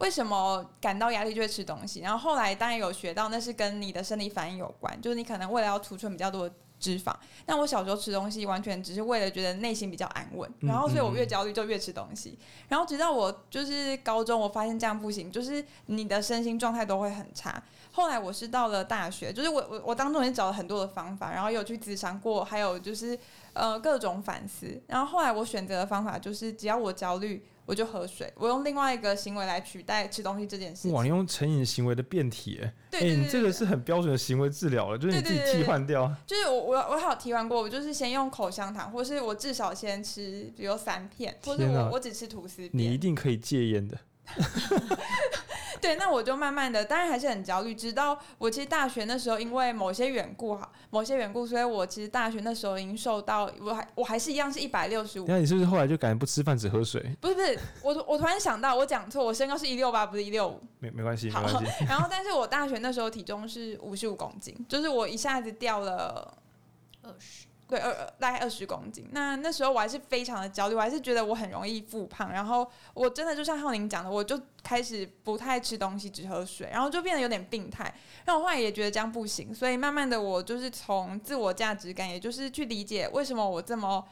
Speaker 2: 为什么感到压力就会吃东西？然后后来当然有学到，那是跟你的生理反应有关，就是你可能为了要储存比较多的脂肪。那我小时候吃东西完全只是为了觉得内心比较安稳，然后所以我越焦虑就越吃东西。然后直到我就是高中，我发现这样不行，就是你的身心状态都会很差。后来我是到了大学，就是我我我当中也找了很多的方法，然后有去咨商过，还有就是呃各种反思。然后后来我选择的方法就是，只要我焦虑。我就喝水，我用另外一个行为来取代吃东西这件事情。
Speaker 1: 哇，你用成瘾行为的变体，哎，你这个是很标准的行为治疗了，就是你自己替换掉。
Speaker 2: 就是我我我还有替换过，我就是先用口香糖，或是我至少先吃，比如三片，或者我、啊、我只吃吐司片。
Speaker 1: 你一定可以戒烟的。
Speaker 2: 对，那我就慢慢的，当然还是很焦虑。直到我其实大学那时候，因为某些缘故哈，某些缘故，所以我其实大学那时候已经瘦到，我还我还是一样是一百六十五。
Speaker 1: 那你是不是后来就改不吃饭只喝水？
Speaker 2: 不是不是，我我突然想到，我讲错，我身高是一六八，不是一六五。
Speaker 1: 没没关系，没关系。
Speaker 2: 然后，但是我大学那时候体重是五十五公斤，就是我一下子掉了二十。对，二大概二十公斤。那那时候我还是非常的焦虑，我还是觉得我很容易复胖。然后我真的就像浩宁讲的，我就开始不太吃东西，只喝水，然后就变得有点病态。那我后来也觉得这样不行，所以慢慢的我就是从自我价值感，也就是去理解为什么我这么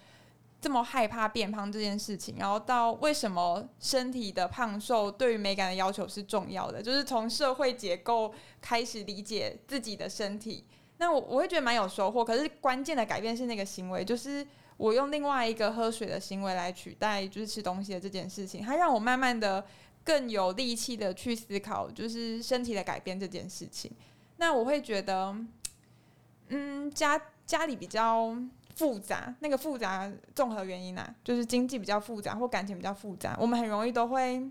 Speaker 2: 这么害怕变胖这件事情，然后到为什么身体的胖瘦对于美感的要求是重要的，就是从社会结构开始理解自己的身体。那我我会觉得蛮有收获，可是关键的改变是那个行为，就是我用另外一个喝水的行为来取代，就是吃东西的这件事情，它让我慢慢的更有力气的去思考，就是身体的改变这件事情。那我会觉得，嗯，家家里比较复杂，那个复杂综合原因啊，就是经济比较复杂或感情比较复杂，我们很容易都会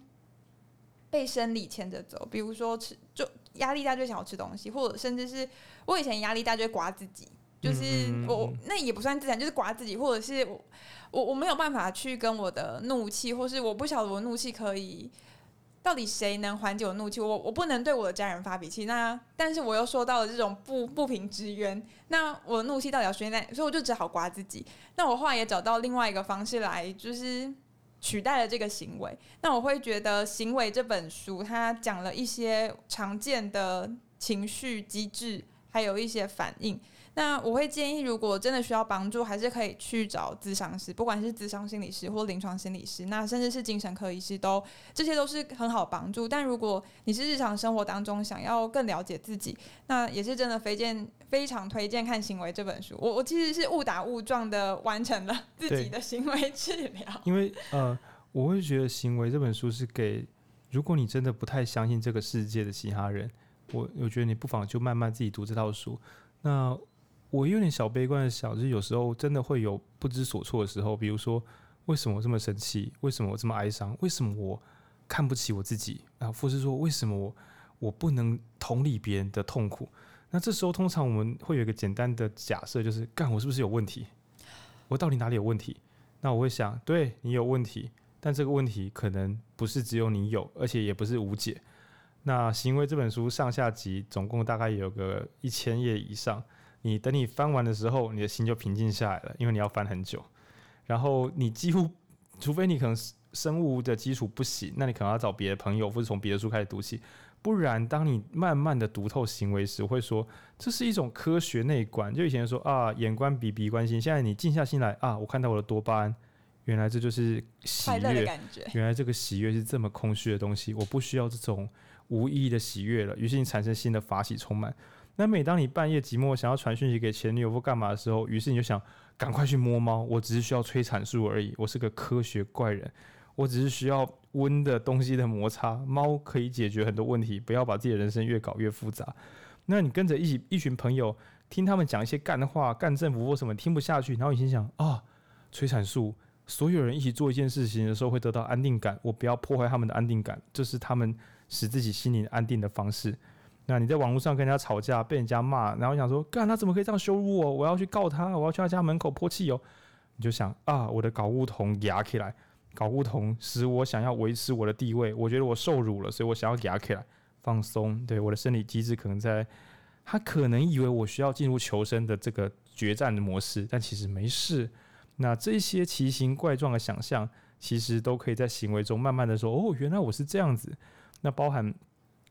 Speaker 2: 被生理牵着走，比如说吃就。压力大就想要吃东西，或者甚至是我以前压力大就会刮自己，就是我那也不算自残，就是刮自己，或者是我我我没有办法去跟我的怒气，或是我不晓得我怒气可以到底谁能缓解我怒气，我我不能对我的家人发脾气，那但是我又受到了这种不不平之冤，那我的怒气到底要宣在，所以我就只好刮自己。那我后来也找到另外一个方式来，就是。取代了这个行为，那我会觉得《行为》这本书，它讲了一些常见的情绪机制，还有一些反应。那我会建议，如果真的需要帮助，还是可以去找咨商师，不管是咨商心理师或临床心理师，那甚至是精神科医师都，这些都是很好帮助。但如果你是日常生活当中想要更了解自己，那也是真的非荐非常推荐看《行为》这本书。我我其实是误打误撞的完成了自己的行为治疗，
Speaker 1: 因为呃，我会觉得《行为》这本书是给如果你真的不太相信这个世界的其他人，我我觉得你不妨就慢慢自己读这套书。那我有点小悲观的想，就是有时候真的会有不知所措的时候，比如说为什么我这么生气？为什么我这么哀伤？为什么我看不起我自己？然后或是说为什么我我不能同理别人的痛苦？那这时候通常我们会有一个简单的假设，就是干我是不是有问题？我到底哪里有问题？那我会想，对你有问题，但这个问题可能不是只有你有，而且也不是无解。那行为这本书上下集总共大概有个一千页以上。你等你翻完的时候，你的心就平静下来了，因为你要翻很久。然后你几乎，除非你可能生物的基础不行，那你可能要找别的朋友，或者从别的书开始读起。不然，当你慢慢的读透行为时，我会说这是一种科学内观。就以前说啊，眼观鼻，鼻观心。现在你静下心来啊，我看到我的多巴胺，原来这就是喜悦的感觉。原来这个喜悦是这么空虚的东西，我不需要这种无意义的喜悦了。于是你产生新的法喜充满。那每当你半夜寂寞想要传讯息给前女友或干嘛的时候，于是你就想赶快去摸猫。我只是需要催产素而已，我是个科学怪人。我只是需要温的东西的摩擦，猫可以解决很多问题。不要把自己的人生越搞越复杂。那你跟着一起一群朋友听他们讲一些干的话、干政府或什么，听不下去，然后你心想啊，催产素，所有人一起做一件事情的时候会得到安定感。我不要破坏他们的安定感，这是他们使自己心灵安定的方式。那你在网络上跟人家吵架，被人家骂，然后想说，干他怎么可以这样羞辱我？我要去告他，我要去他家门口泼汽油。你就想啊，我的睾固酮压起来，搞不同使我想要维持我的地位，我觉得我受辱了，所以我想要压起来，放松。对，我的生理机制可能在，他可能以为我需要进入求生的这个决战的模式，但其实没事。那这些奇形怪状的想象，其实都可以在行为中慢慢的说，哦，原来我是这样子。那包含。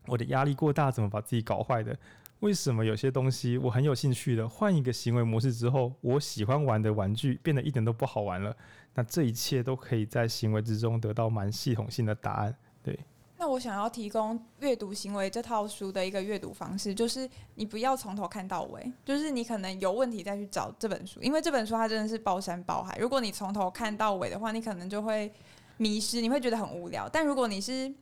Speaker 1: 我的压力过大，怎么把自己搞坏的？为什么有些东西我很有兴趣的，换一个行为模式之后，我喜欢玩的玩具变得一点都不好玩了？那这一切都可以在行为之中得到蛮系统性的答案。对。
Speaker 2: 那我想要提供阅读行为这套书的一个阅读方式，就是你不要从头看到尾，就是你可能有问题再去找这本书，因为这本书它真的是包山包海。如果你从头看到尾的话，你可能就会迷失，你会觉得很无聊。但如果你是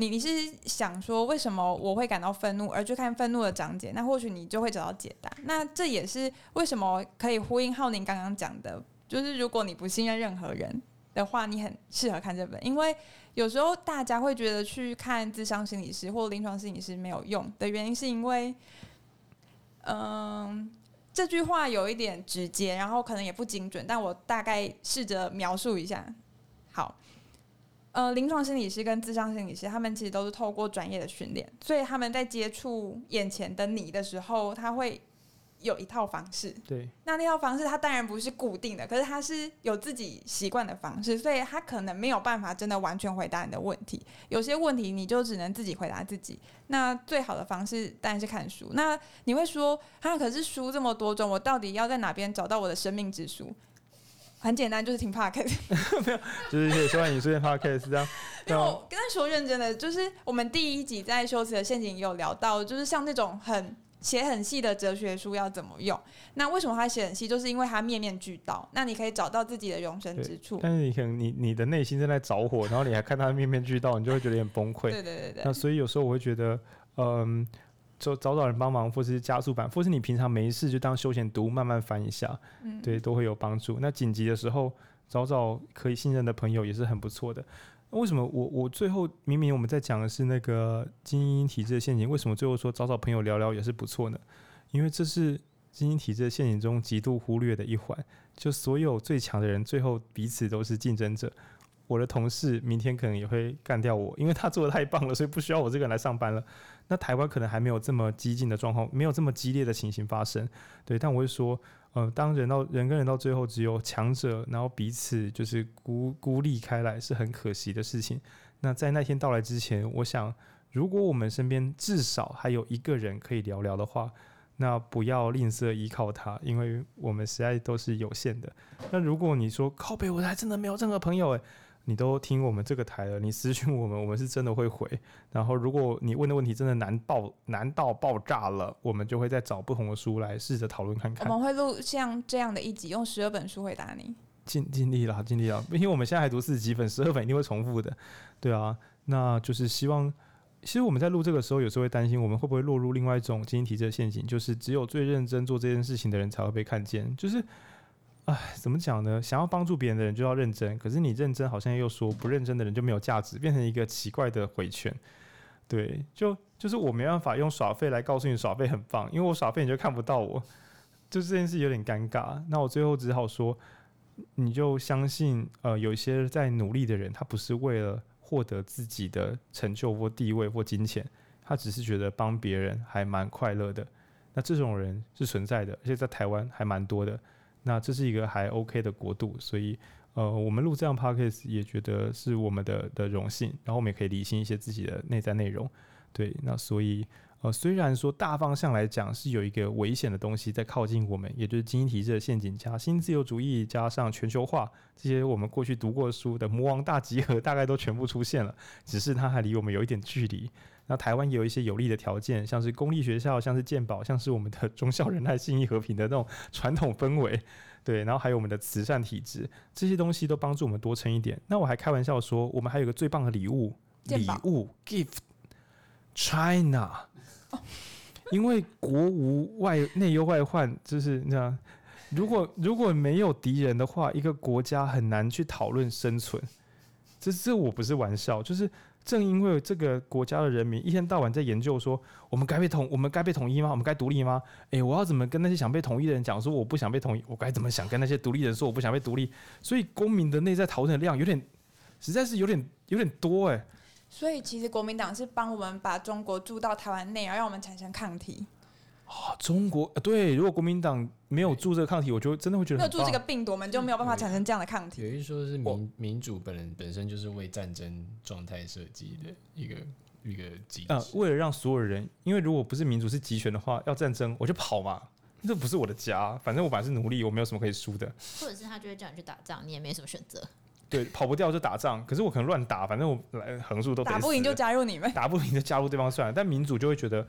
Speaker 2: 你你是想说为什么我会感到愤怒，而去看愤怒的章节，那或许你就会找到解答。那这也是为什么可以呼应浩宁刚刚讲的，就是如果你不信任任何人的话，你很适合看这本，因为有时候大家会觉得去看智商心理师或临床心理师没有用的原因，是因为，嗯，这句话有一点直接，然后可能也不精准，但我大概试着描述一下。好。呃，临床心理师跟咨商心理师，他们其实都是透过专业的训练，所以他们在接触眼前的你的时候，他会有一套方式。
Speaker 1: 对，
Speaker 2: 那那套方式，他当然不是固定的，可是他是有自己习惯的方式，所以他可能没有办法真的完全回答你的问题。有些问题，你就只能自己回答自己。那最好的方式当然是看书。那你会说，啊，可是书这么多种，我到底要在哪边找到我的生命之书？很简单，就是听 podcast，
Speaker 1: 没有，就是可以说完你说的 podcast 这样。
Speaker 2: 没有，我跟他说认真的，就是我们第一集在修辞的陷阱也有聊到，就是像那种很写很细的哲学书要怎么用。那为什么他写很细？就是因为他面面俱到，那你可以找到自己的容身之处。
Speaker 1: 但是你可能你你的内心正在着火，然后你还看他面面俱到，你就会觉得有点崩溃。
Speaker 2: 对对对对。
Speaker 1: 那所以有时候我会觉得，嗯。就找找人帮忙，或是加速版，或是你平常没事就当休闲读，慢慢翻一下，嗯，对，都会有帮助。那紧急的时候找找可以信任的朋友也是很不错的。为什么我我最后明明我们在讲的是那个精英体制的陷阱，为什么最后说找找朋友聊聊也是不错呢？因为这是精英体制的陷阱中极度忽略的一环。就所有最强的人，最后彼此都是竞争者。我的同事明天可能也会干掉我，因为他做的太棒了，所以不需要我这个人来上班了。那台湾可能还没有这么激进的状况，没有这么激烈的情形发生。对，但我会说，呃，当人到人跟人到最后只有强者，然后彼此就是孤孤立开来，是很可惜的事情。那在那天到来之前，我想，如果我们身边至少还有一个人可以聊聊的话，那不要吝啬依靠他，因为我们实在都是有限的。那如果你说靠北，我还真的没有任何朋友诶。你都听我们这个台了，你私讯我们，我们是真的会回。然后，如果你问的问题真的难爆难到爆炸了，我们就会再找不同的书来试着讨论看看。
Speaker 2: 我们会录像这样的一集，用十二本书回答你。
Speaker 1: 尽尽力了，尽力了。因为我们现在还读四十几本，十二本一定会重复的。对啊，那就是希望。其实我们在录这个时候，有时候会担心我们会不会落入另外一种精英体制的陷阱，就是只有最认真做这件事情的人才会被看见，就是。哎，怎么讲呢？想要帮助别人的人就要认真，可是你认真好像又说不认真的人就没有价值，变成一个奇怪的回圈。对，就就是我没办法用耍废来告诉你耍废很棒，因为我耍废你就看不到我，就这件事有点尴尬。那我最后只好说，你就相信，呃，有一些在努力的人，他不是为了获得自己的成就或地位或金钱，他只是觉得帮别人还蛮快乐的。那这种人是存在的，而且在台湾还蛮多的。那这是一个还 OK 的国度，所以呃，我们录这样 Podcast 也觉得是我们的的荣幸，然后我们也可以理清一些自己的内在内容。对，那所以呃，虽然说大方向来讲是有一个危险的东西在靠近我们，也就是精英体制的陷阱加新自由主义加上全球化这些我们过去读过书的魔王大集合，大概都全部出现了，只是它还离我们有一点距离。那台湾也有一些有利的条件，像是公立学校，像是健保，像是我们的 忠孝仁爱信义和平的那种 传统氛围，对，然后还有我们的慈善体制，这些东西都帮助我们多撑一点。那我还开玩笑说，我们还有个最棒的礼物，礼物 gift China，因为国无外内忧外患，就是你知道，如果如果没有敌人的话，一个国家很难去讨论生存。这这我不是玩笑，就是。正因为这个国家的人民一天到晚在研究说，我们该被统，我们该被统一吗？我们该独立吗？诶，我要怎么跟那些想被统一的人讲说我不想被统一？我该怎么想跟那些独立人说我不想被独立？所以公民的内在讨论的量有点，实在是有点有点多诶。
Speaker 2: 所以其实国民党是帮我们把中国驻到台湾内，然后让我们产生抗体。
Speaker 1: 啊，中国对，如果国民党没有注这个抗体，我就真的会觉得
Speaker 2: 没有注这个病毒，我们就没有办法产生这样的抗体。
Speaker 3: 有一说是民民主本人本身就是为战争状态设计的一个一个机制。
Speaker 1: 呃，为了让所有人，因为如果不是民主是集权的话，要战争我就跑嘛，这不是我的家，反正我本来是奴隶，我没有什么可以输的。
Speaker 4: 或者是他就会叫你去打仗，你也没什么选择。
Speaker 1: 对，跑不掉就打仗，可是我可能乱打，反正我来横竖都
Speaker 2: 打不赢就加入你们，
Speaker 1: 打不赢就加入对方算了。但民主就会觉得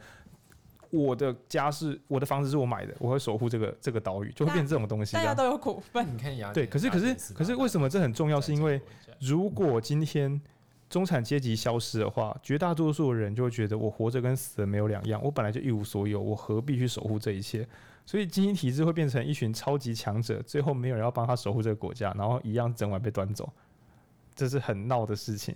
Speaker 1: 我的家是我的房子是我买的，我会守护这个这个岛屿，就会变成这种东西。
Speaker 2: 大家都有股份。
Speaker 3: 你看雅
Speaker 1: 对，可是可是可是为什么这很重要？是因为如果今天中产阶级消失的话，绝大多数的人就会觉得我活着跟死了没有两样，我本来就一无所有，我何必去守护这一切？所以精英体制会变成一群超级强者，最后没有人要帮他守护这个国家，然后一样整晚被端走，这是很闹的事情。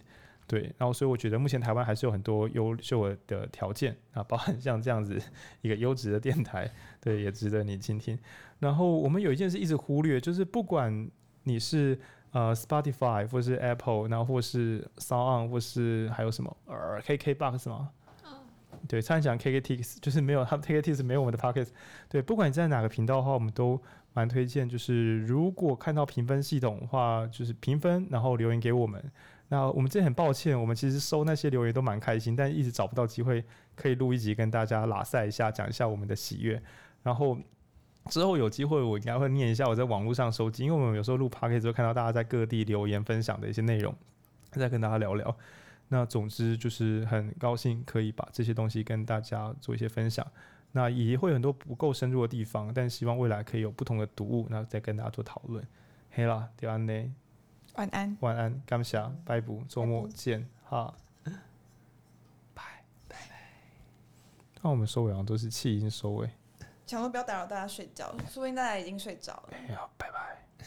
Speaker 1: 对，然后所以我觉得目前台湾还是有很多优秀的条件啊，包含像这样子一个优质的电台，对，也值得你倾听。然后我们有一件事一直忽略，就是不管你是呃 Spotify 或是 Apple，然后或是 SoundOn 或是还有什么呃 KKBox 吗？对，差点讲 KKTix，就是没有他们 KKTix 没有我们的 Podcast。对，不管你在哪个频道的话，我们都蛮推荐。就是如果看到评分系统的话，就是评分，然后留言给我们。那我们真的很抱歉，我们其实收那些留言都蛮开心，但一直找不到机会可以录一集跟大家拉赛一下，讲一下我们的喜悦。然后之后有机会，我应该会念一下我在网络上收集，因为我们有时候录 Podcast 会看到大家在各地留言分享的一些内容，再跟大家聊聊。那总之就是很高兴可以把这些东西跟大家做一些分享。那也会有很多不够深入的地方，但希望未来可以有不同的读物，那再跟大家做讨论。嘿啦，迪安呢？
Speaker 2: 晚安，
Speaker 1: 晚安，感谢，拜拜，周末见，哈，拜拜。那我们收尾好像都是气音收尾，
Speaker 2: 想说不要打扰大家睡觉，说不定大家已经睡着了。
Speaker 1: 哎呀，拜拜。